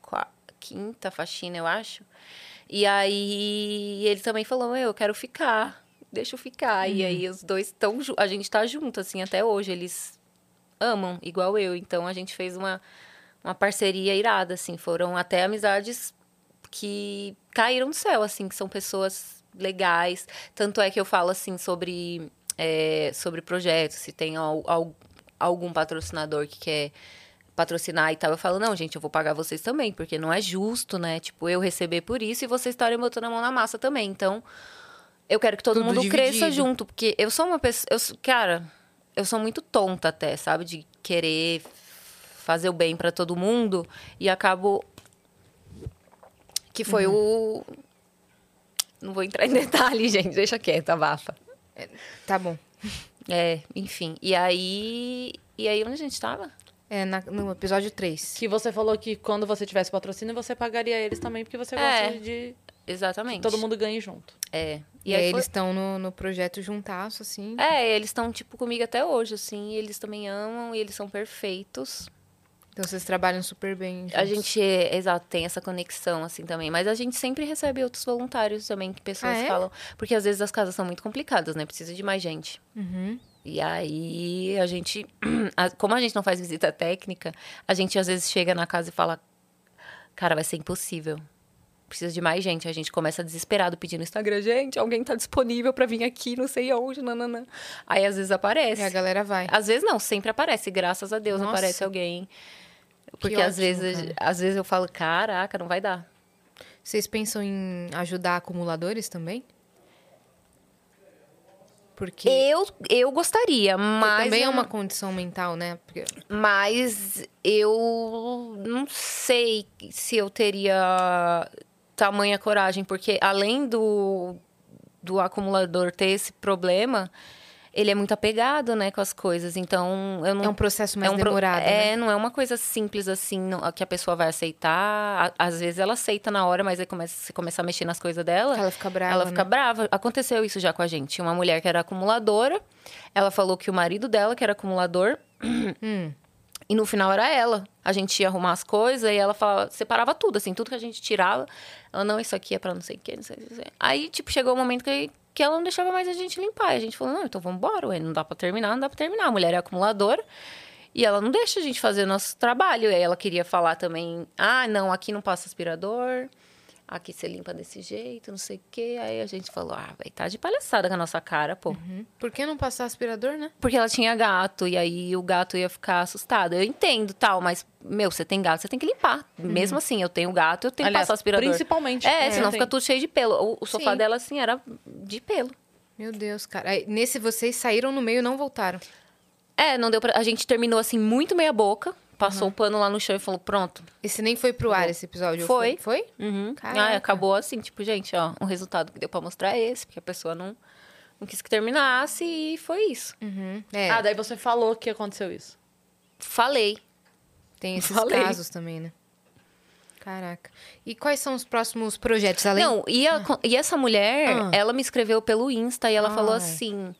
quinta faxina, eu acho. E aí ele também falou: "Meu, eu quero ficar. Deixa eu ficar. E aí os dois estão. A gente tá junto, assim, até hoje. Eles amam, igual eu. Então a gente fez uma, uma parceria irada, assim. Foram até amizades que caíram do céu, assim, que são pessoas legais. Tanto é que eu falo, assim, sobre, é, sobre projetos, se tem al- al- algum patrocinador que quer patrocinar e tal, eu falo, não, gente, eu vou pagar vocês também, porque não é justo, né? Tipo, eu receber por isso e vocês estarem botando a mão na massa também. Então, eu quero que todo Tudo mundo cresça dividido. junto, porque eu sou uma pessoa, eu, cara, eu sou muito tonta até, sabe, de querer fazer o bem pra todo mundo e acabo que foi Uhum. o não vou entrar em <laughs> detalhe, gente, deixa quieto, abafa. Tá bom. É, enfim. E aí, e aí onde a gente tava? É na- no episódio 3. Que você falou que quando você tivesse patrocínio, você pagaria eles também, porque você É. gosta de Exatamente. que todo mundo ganhe junto. É. E, aí, eles estão no, no projeto juntasso, assim. É, eles estão tipo comigo até hoje, assim, e eles também amam e eles são perfeitos. Então vocês trabalham super bem. A juntos. gente, é, exato, tem essa conexão, assim, também. Mas a gente sempre recebe outros voluntários também, que pessoas Ah, é? falam. Porque às vezes as casas são muito complicadas, né? Precisa de mais gente. Uhum. E aí a gente, <clears throat> a- como a gente não faz visita técnica, a gente às vezes chega na casa e fala: Cara, vai ser impossível. Precisa de mais gente. A gente começa desesperado pedindo no Instagram: Gente, alguém tá disponível pra vir aqui, não sei aonde, nananã. Aí às vezes aparece. E a galera vai. Às vezes não, sempre aparece. Graças a Deus Nossa. aparece alguém. Porque ótimo, às vezes, cara. às vezes eu falo, caraca, não vai dar. Vocês pensam em ajudar acumuladores também? Porque, Eu, eu gostaria, porque mas. também é uma condição mental, né? Porque Mas eu não sei se eu teria tamanha coragem, porque além do, do acumulador ter esse problema, ele é muito apegado, né, com as coisas. Então, eu não é um processo mais é um pro- demorado, né? É, não é uma coisa simples assim, não- que a pessoa vai aceitar. Às vezes ela aceita na hora, mas aí começa, você começa a mexer nas coisas dela. Ela fica brava, Ela fica né? brava. Aconteceu isso já com a gente. Uma mulher que era acumuladora, ela falou que o marido dela, que era acumulador, <clears throat> Hum. E no final era ela. A gente ia arrumar as coisas e ela falava, separava tudo, assim, tudo que a gente tirava. Ela, não, isso aqui é pra não sei o quê, não sei o que. Aí, tipo, chegou o momento que, que ela não deixava mais a gente limpar. E a gente falou, não, então vamos embora, ué, não dá pra terminar, não dá pra terminar. A mulher é acumuladora. E ela não deixa a gente fazer nosso trabalho. E aí ela queria falar também: ah, não, aqui não passa aspirador, aqui você limpa desse jeito, não sei o quê. Aí a gente falou: ah, vai tá de palhaçada com a nossa cara, pô. Uhum. Por que não passar aspirador, né? Porque ela tinha gato, e aí o gato ia ficar assustado. Eu entendo tal, mas, meu, você tem gato, você tem que limpar. Mesmo assim, eu tenho gato, eu tenho Aliás, que passar aspirador. principalmente. É, é, senão fica tudo cheio de pelo. O, o sofá Sim. dela, assim, era de pelo. Meu Deus, cara. Aí, nesse vocês saíram no meio e não voltaram. É, não deu pra. A gente terminou assim, muito meia boca. Passou o pano lá no chão e falou: pronto. Esse nem foi pro ar, esse episódio. Foi. Foi? Uhum. Ah, acabou assim, tipo, gente, ó, o resultado que deu pra mostrar é esse, porque a pessoa não, não quis que terminasse e foi isso. Uhum. É, Ah, daí você falou que aconteceu isso. Falei. tem esses falei. casos também, né? Caraca. E quais são os próximos projetos? Além... Não, e, a- e essa mulher, Ah. ela me escreveu pelo Insta e ela falou Ai. assim: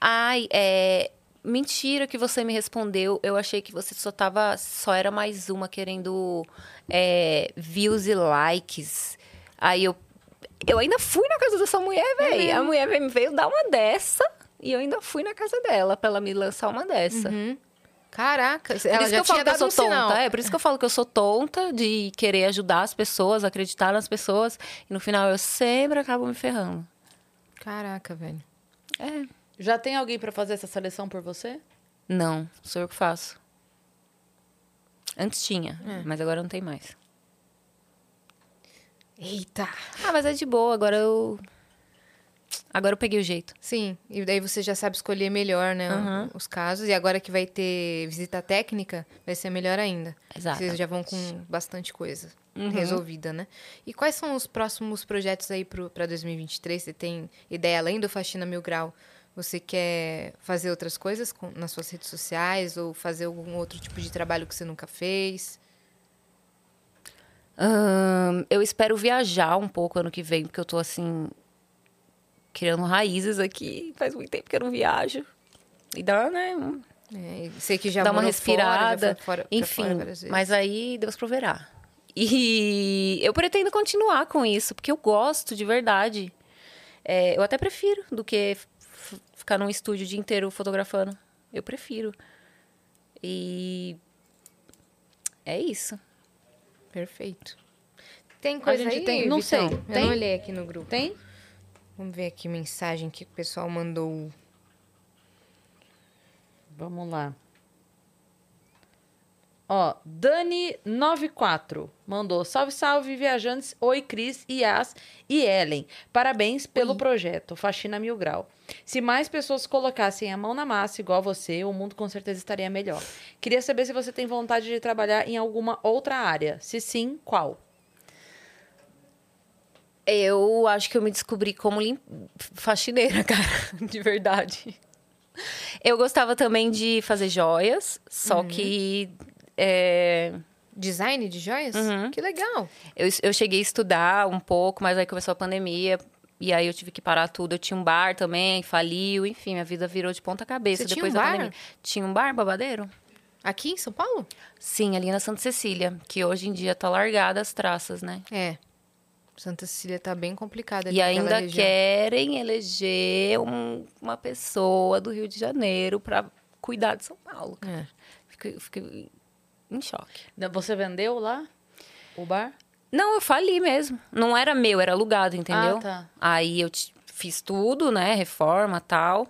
Ai, é. Mentira que você me respondeu. Eu achei que você só tava. Só era mais uma querendo é, views e likes. Aí eu. Eu ainda fui na casa dessa mulher, velho. A mulher veio- veio dar uma dessa. E eu ainda fui na casa dela pra ela me lançar uma dessa. Uhum. Caraca, Por ela isso que eu falo que eu sou um sinal. tonta. É, por isso que eu falo que eu sou tonta de querer ajudar as pessoas, acreditar nas pessoas. E no final eu sempre acabo me ferrando. Caraca, velho. É. Já tem alguém pra fazer essa seleção por você? Não, sou eu que faço. Antes tinha, É. mas agora não tem mais. Eita. Ah, mas é de boa, agora eu. Agora eu peguei o jeito. Sim, e daí você já sabe escolher melhor, né, Uhum. os casos. E agora que vai ter visita técnica, vai ser melhor ainda. Exato. Vocês já vão com bastante coisa Uhum. resolvida, né? E quais são os próximos projetos aí para 2023? Você tem ideia além do Faxina Mil Grau? Você quer fazer outras coisas com- nas suas redes sociais ou fazer algum outro tipo de trabalho que você nunca fez? Ahn, eu espero viajar um pouco ano que vem, porque eu tô assim. Criando raízes aqui. Faz muito tempo que eu não viajo. E dá, né? É, sei que já Dá uma fora, respirada. fora, Enfim, fora vezes. mas aí Deus proverá. E <laughs> eu pretendo continuar com isso, porque eu gosto de verdade. É, eu até prefiro do que ficar num estúdio o dia inteiro fotografando. Eu prefiro. E é isso. Perfeito. Tem coisa aí, tem- não Vitão? sei. Eu Tem? não olhei aqui no grupo. Tem? Vamos ver aqui mensagem que o pessoal mandou. Vamos lá. Ó, Dani94 mandou: Salve, salve, viajantes. Oi, Cris, Yas e Ellen. Parabéns pelo projeto Faxina Mil Grau. Se mais pessoas colocassem a mão na massa igual você, o mundo com certeza estaria melhor. Queria saber se você tem vontade de trabalhar em alguma outra área. Se sim, qual? Eu acho que eu me descobri como lim... faxineira, <laughs> cara, de verdade. Eu gostava também de fazer joias, só que é, Design de joias? Uhum. Que legal. eu, eu cheguei a estudar um pouco, mas aí começou a pandemia. E aí eu tive que parar tudo. Eu tinha um bar também, faliu, enfim, minha vida virou de ponta cabeça Você tinha depois um da bar? pandemia. Tinha um bar, babadeiro? Aqui em São Paulo? Sim, ali na Santa Cecília, que hoje em dia tá largada as traças, né? É. Santa Cecília tá bem complicada. ali E ainda região. querem eleger um- uma pessoa do Rio de Janeiro para cuidar de São Paulo. cara. É. Fiquei, fiquei em choque. Você vendeu lá o bar? Não, eu fali mesmo. Não era meu, era alugado, entendeu? Ah, tá. Aí eu fiz tudo, né? Reforma tal.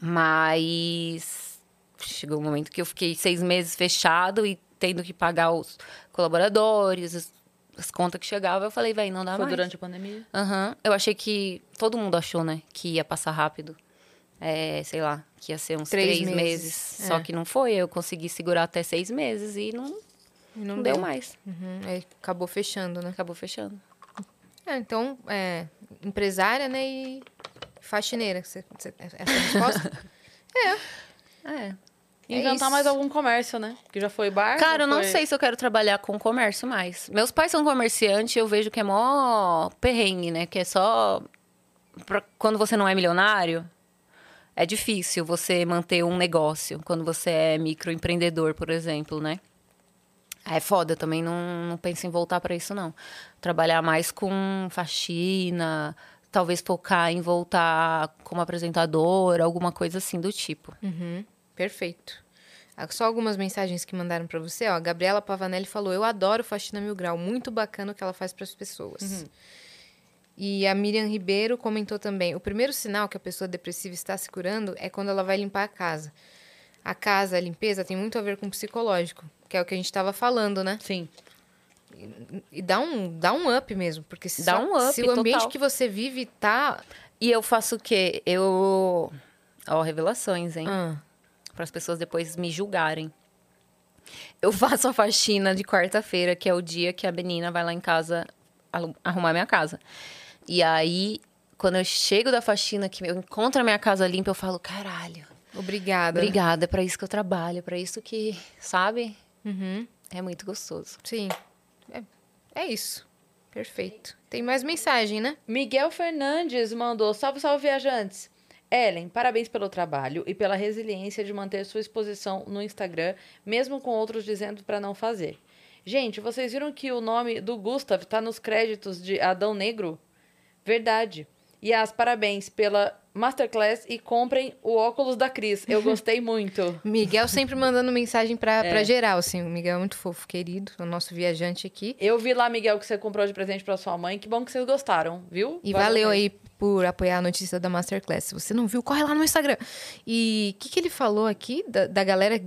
Mas chegou um momento que eu fiquei seis meses fechado e tendo que pagar os colaboradores, as, as contas que chegavam. Eu falei, velho, não dá Foi mais. durante a pandemia? Aham. Eu achei que. Todo mundo achou, né? Que ia passar rápido. É, sei lá, que ia ser uns Três três, meses. meses. É. Só que não foi. Eu consegui segurar até seis meses e não, E não, deu mais. Uhum. Aí acabou fechando, né? Acabou fechando. É, então, é, empresária, né? E faxineira. Você, você- essa é a resposta? <laughs> É. Inventar isso. mais algum comércio, né? Que já foi bar. Cara, eu não foi- sei se eu quero trabalhar com comércio mais. Meus pais são comerciantes, eu vejo que é mó perrengue, né? Que é só. pra- Quando você não é milionário, é difícil você manter um negócio. Quando você é microempreendedor, por exemplo, né? É foda, também não, não penso em voltar para isso, não. Trabalhar mais com faxina, talvez focar em voltar como apresentadora, alguma coisa assim do tipo. Uhum. Perfeito. Ah, Só algumas mensagens que mandaram pra você. Ó, a Gabriela Pavanelli falou: Eu adoro Faxina Mil Grau, muito bacana o que ela faz para as pessoas. E a Miriam Ribeiro comentou também: o primeiro sinal que a pessoa depressiva está se curando é quando ela vai limpar a casa. A casa, a limpeza, tem muito a ver com o psicológico, que é o que a gente estava falando, né? Sim. E dá um, dá um up mesmo, porque se, Dá só- um up, se o ambiente total. que você vive tá. E eu faço o quê? Eu. Ó, revelações, hein? Ah, Para as pessoas depois me julgarem. Eu <laughs> faço a faxina de quarta-feira, que é o dia que a menina vai lá em casa arrumar minha casa. E aí, quando eu chego da faxina, que eu encontro a minha casa limpa, eu falo, caralho, obrigada. obrigada, é pra isso que eu trabalho, é pra isso que, sabe? Uhum, É muito gostoso. sim. É, é isso. Perfeito. Tem mais mensagem, né? Miguel Fernandes mandou: Salve, salve, viajantes. Ellen, parabéns pelo trabalho e pela resiliência de manter sua exposição no Instagram, mesmo com outros dizendo para não fazer. Gente, vocês viram que o nome do Gustav tá nos créditos de Adão Negro? Verdade. E as parabéns pela Masterclass e comprem o óculos da Cris. Eu gostei <laughs> muito. Miguel sempre mandando mensagem pra, É. pra geral, assim. O Miguel é muito fofo, querido, o nosso viajante aqui. Eu vi lá, Miguel, que você comprou de presente pra sua mãe. Que bom que vocês gostaram, viu? E valeu mesmo. aí por apoiar a notícia da Masterclass. Se você não viu, corre lá no Instagram. E o que, que ele falou aqui da, da galera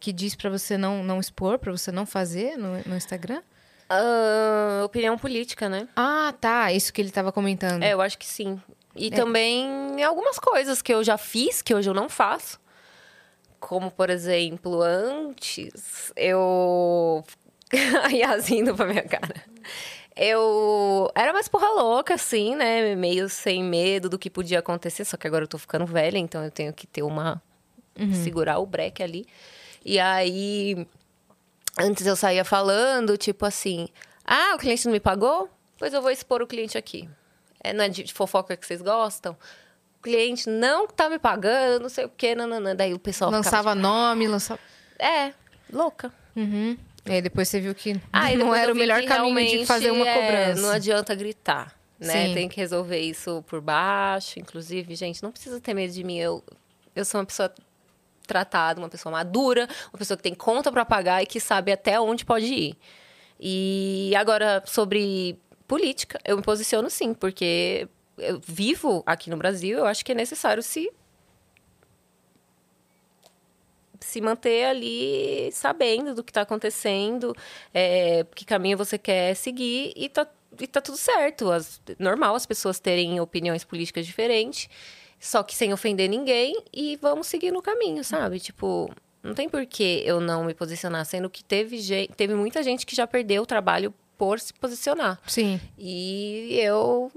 que diz pra você não, não expor, pra você não fazer no, no Instagram? Ah, opinião política, né? Ah, tá. Isso que ele tava comentando. É, eu acho que sim. E também algumas coisas que eu já fiz, que hoje eu não faço. Como, por exemplo, antes eu. <laughs> A Yas indo pra minha cara. Eu era mais porra louca, assim, né? Meio sem medo do que podia acontecer. Só que agora eu tô ficando velha, então eu tenho que ter uma. segurar o breque ali. E aí. Antes eu saía falando, tipo assim: ah, o cliente não me pagou? Pois eu vou expor o cliente aqui. É, não é de fofoca que vocês gostam? O cliente não tá me pagando, não sei o quê, nananã. Daí o pessoal lançava nome, lançava. é, louca. Uhum. E aí depois você viu que Ah, <laughs> não era o melhor caminho de fazer uma é, cobrança. não adianta gritar, né? Sim. Tem que resolver isso por baixo. Inclusive, gente, não precisa ter medo de mim. Eu, eu sou uma pessoa tratada, uma pessoa madura, uma pessoa que tem conta para pagar e que sabe até onde pode ir. E agora, sobre política, eu me posiciono sim, porque eu vivo aqui no Brasil, eu acho que é necessário se se manter ali sabendo do que está acontecendo, é, que caminho você quer seguir e tá, e tá tudo certo. As, normal as pessoas terem opiniões políticas diferentes, só que sem ofender ninguém e vamos seguir no caminho, sabe? Tipo, não tem por que eu não me posicionar, sendo que teve, gente, teve muita gente que já perdeu o trabalho por se posicionar. Sim. E eu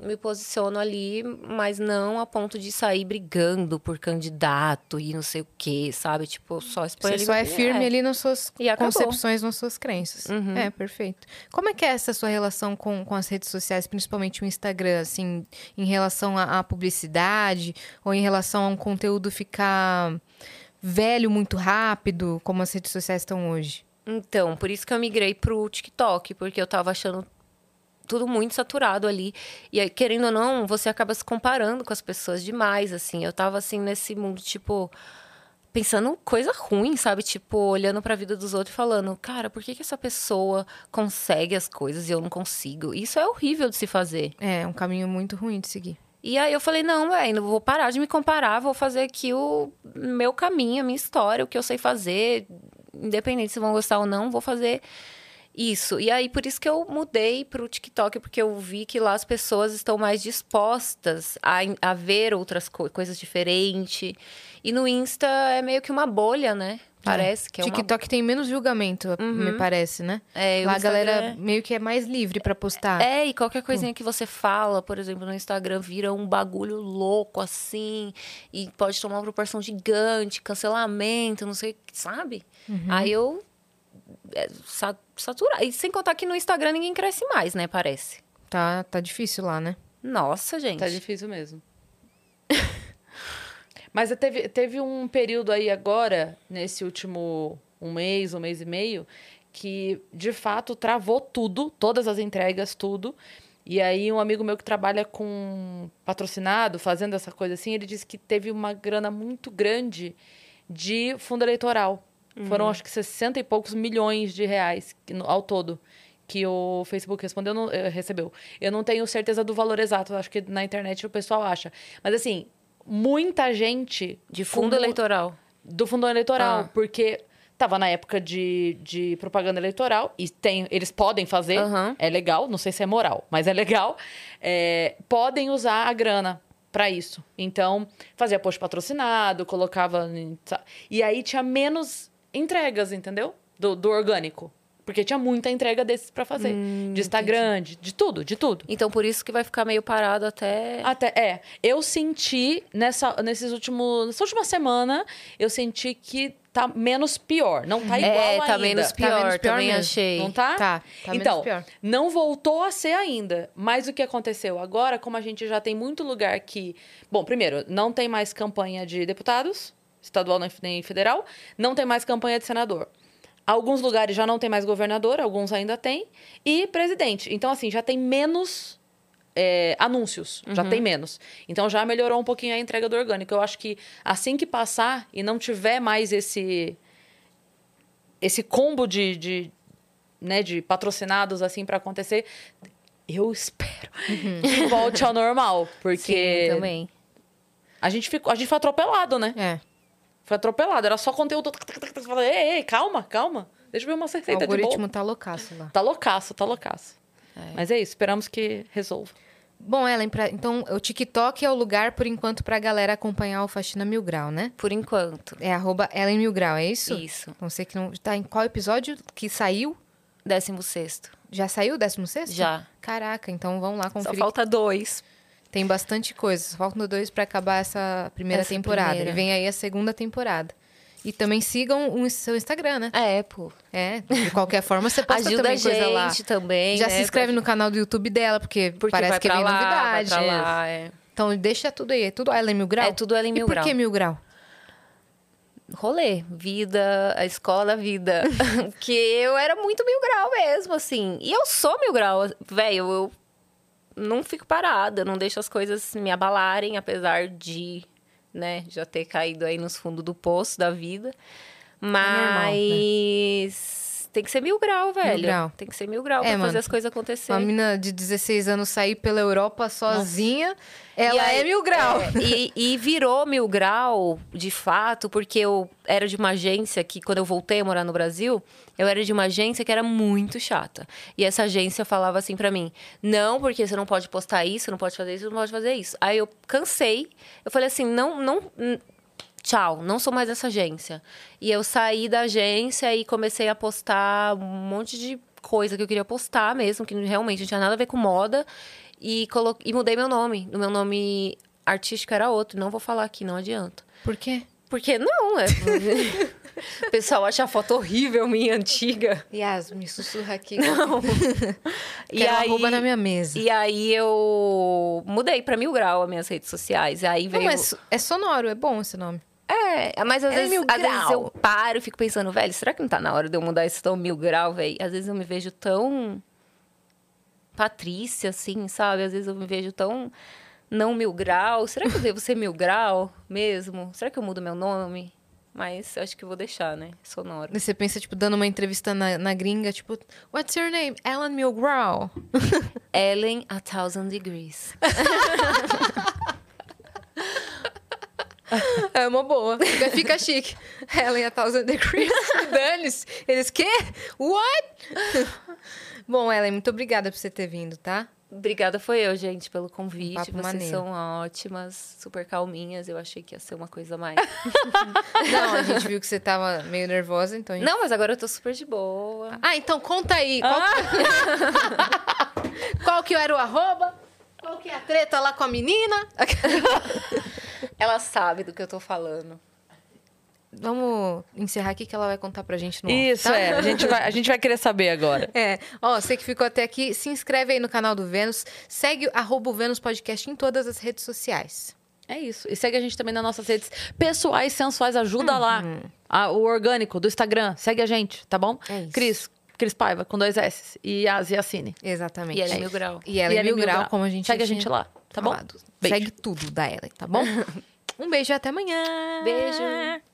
me posiciono ali, mas não a ponto de sair brigando por candidato e não sei o quê, sabe? Tipo, só expõe Você só meu- é firme ali nas suas concepções, nas suas crenças. Uhum. É, perfeito. Como é que é essa sua relação com, com as redes sociais, principalmente o Instagram, assim, em relação à, à publicidade ou em relação a um conteúdo ficar velho muito rápido, como as redes sociais estão hoje? Então, por isso que eu migrei pro TikTok, porque eu tava achando tudo muito saturado ali. E aí, querendo ou não, você acaba se comparando com as pessoas demais, assim. Eu tava, assim, nesse mundo, tipo... Pensando coisa ruim, sabe? Tipo, olhando pra vida dos outros e falando... Cara, por que, que essa pessoa consegue as coisas e eu não consigo? Isso é horrível de se fazer. É, um caminho muito ruim de seguir. E aí eu falei, não, velho, não vou parar de me comparar, vou fazer aqui o meu caminho, a minha história, o que eu sei fazer, independente se vão gostar ou não, vou fazer isso. E aí por isso que eu mudei pro TikTok, porque eu vi que lá as pessoas estão mais dispostas a, a ver outras co coisas diferentes. E no Insta é meio que uma bolha, né? Parece que é uma TikTok tem menos julgamento, me parece, né? É, o Lá a galera Instagram- meio que é mais livre pra postar. É, e qualquer coisinha que você fala, por exemplo, no Instagram, vira um bagulho louco assim, e pode tomar uma proporção gigante, cancelamento, não sei, sabe? Aí eu. É, sa- saturar. E sem contar que no Instagram ninguém cresce mais, né? Parece. Tá, tá difícil lá, né? Nossa, gente. Tá difícil mesmo. <laughs> Mas teve, teve um período aí agora, nesse último um mês, um mês e meio, que de fato travou tudo, todas as entregas, tudo. E aí um amigo meu que trabalha com patrocinado, fazendo essa coisa assim, ele disse que teve uma grana muito grande de fundo eleitoral. Uhum. Foram, acho que, 60 e poucos milhões de reais ao todo que o Facebook respondeu, não- eh, recebeu. Eu não tenho certeza do valor exato, acho que na internet o pessoal acha. Mas, assim, muita gente... De com fundo mu- eleitoral. do fundo eleitoral, Ah. porque tava na época de, de propaganda eleitoral e tem, eles podem fazer, Aham. é legal, não sei se é moral, mas é legal. é, podem usar a grana para isso. Então, fazia post patrocinado, colocava. E aí tinha menos entregas, entendeu? Do, do orgânico. Porque tinha muita entrega desses para fazer. Hum, de Instagram, de, de tudo, de tudo. Então, por isso que vai ficar meio parado até. Até, é. Eu senti nessa, nesses últimos, nessa última semana, eu senti que tá menos pior. Não tá igual é, ainda. tá menos Tá pior, menos pior também mesmo. achei. Não tá? Tá, tá então, menos pior. não voltou a ser ainda. Mas o que aconteceu agora, como a gente já tem muito lugar que... Bom, primeiro, não tem mais campanha de deputados, estadual nem- federal. Não tem mais campanha de senador. Alguns lugares já não tem mais governador, alguns ainda tem. E presidente. Então, assim, já tem menos é, anúncios. Já tem menos. Então, já melhorou um pouquinho a entrega do orgânico. Eu acho que assim que passar e não tiver mais esse esse combo de, de, né, de patrocinados assim para acontecer, eu espero que volte ao normal, <laughs> porque Sim, também. a gente ficou, a gente foi atropelado, né? É. Foi atropelado, era só conteúdo. Você fala, ei, ei, calma, calma. Deixa eu ver uma O receita de algoritmo bolo. tá loucaço lá. Tá loucaço, tá loucaço. Mas é isso, esperamos que resolva. Bom, Ellen, pra- então o TikTok é o lugar, por enquanto, pra galera acompanhar o Faxina Mil Grau, né? Por enquanto. É arroba Ellen Mil Grau, é isso? Isso. Então, você que não... Tá em qual episódio que saiu? Décimo sexto. Já saiu o 16 Já. Caraca, então vamos lá Só conferir. falta dois. Tem bastante coisa. Faltam dois pra acabar essa primeira Essa temporada. primeira. E vem aí a segunda temporada. E também sigam o seu Instagram, né? É, pô. É, de qualquer forma você posta Ajuda a também coisa lá. gente também. Já né, se inscreve no canal do YouTube dela, porque, Porque parece que vem lá, novidade. Vai pra lá, é. Então deixa tudo aí. É tudo Ellen Mil Grau? É tudo Ellen Mil e por Grau. que Mil Grau? rolê, vida, a escola da vida. <laughs> que eu era muito mil grau mesmo, assim. E eu sou mil grau, velho. Eu não fico parada, não deixo as coisas me abalarem, apesar de, né, já ter caído aí nos fundos do poço da vida. normal, Mas tem que ser mil grau, velho. grau. Tem que ser mil grau É, pra mano. fazer as coisas Uma acontecerem. menina de 16 anos sair pela Europa sozinha, ela E aí- é mil grau. É, e, e virou mil grau, de fato, porque eu era de uma agência que, quando eu voltei a morar no Brasil, eu era de uma agência que era muito chata. E essa agência falava assim pra mim: não, porque você não pode postar isso, não pode fazer isso, não pode fazer isso. Aí eu cansei, eu falei assim: não, não. Tchau, não sou mais dessa agência. E eu saí da agência e comecei a postar um monte de coisa que eu queria postar mesmo, que realmente não tinha nada a ver com moda. E, colo... e mudei meu nome. O meu nome artístico era outro. Não vou falar aqui, não adianta. Por quê? Porque não, é. <laughs> o pessoal acha a foto horrível minha antiga. Yas, me sussurra aqui. Não. <laughs> e aí... rouba na minha mesa. E aí eu mudei pra Mil Grau as minhas redes sociais. E aí Não, veio. mas é sonoro, é bom esse nome. É, mas às, É vezes, às vezes eu paro e fico pensando, velho, será que não tá na hora de eu mudar esse tão mil grau, velho? Às vezes eu me vejo tão Patrícia, assim, sabe? Às vezes eu me vejo tão não mil grau. Será que eu devo ser mil grau mesmo? Será que eu mudo meu nome? Mas eu acho que vou deixar, né? Sonoro. E você pensa, tipo, dando uma entrevista na, na gringa, tipo, What's your name? Ellen Milgrau. <laughs> Ellen a thousand degrees. <laughs> <laughs> É uma boa. Fica, fica chique. Ellen a Thousand Degrees. <laughs> Dane-se. Eles, quê? What? <laughs> Bom, Ellen, muito obrigada por você ter vindo, tá? Obrigada foi eu, gente, pelo convite. papo Vocês maneiro. são ótimas, super calminhas. Eu achei que ia ser uma coisa mais. Não, a gente viu que você tava meio nervosa, então... gente- Não, mas agora eu tô super de boa. Ah, então conta aí. Qual, que... qual que era o arroba? Qual que é a treta lá com a menina? Ela sabe do que eu tô falando. Vamos encerrar aqui que ela vai contar pra gente no off, Isso, tá? é. A gente, vai, a gente vai querer saber agora. É, ó, você que ficou até aqui, se inscreve aí no canal do Vênus, segue arroba o Vênus Podcast em todas as redes sociais. É isso. E segue a gente também nas nossas redes pessoais, sensuais. Ajuda lá. Ah, o orgânico do Instagram. Segue a gente, tá bom? É isso. Cris. Cris Paiva, com dois S. E a Ziacine. Exatamente. E ela é É mil grau. E ela E é mil grau, como a gente Segue a gente lá, tá bom? Segue tudo da Ellen, tá bom? <laughs> um beijo e até amanhã. Beijo.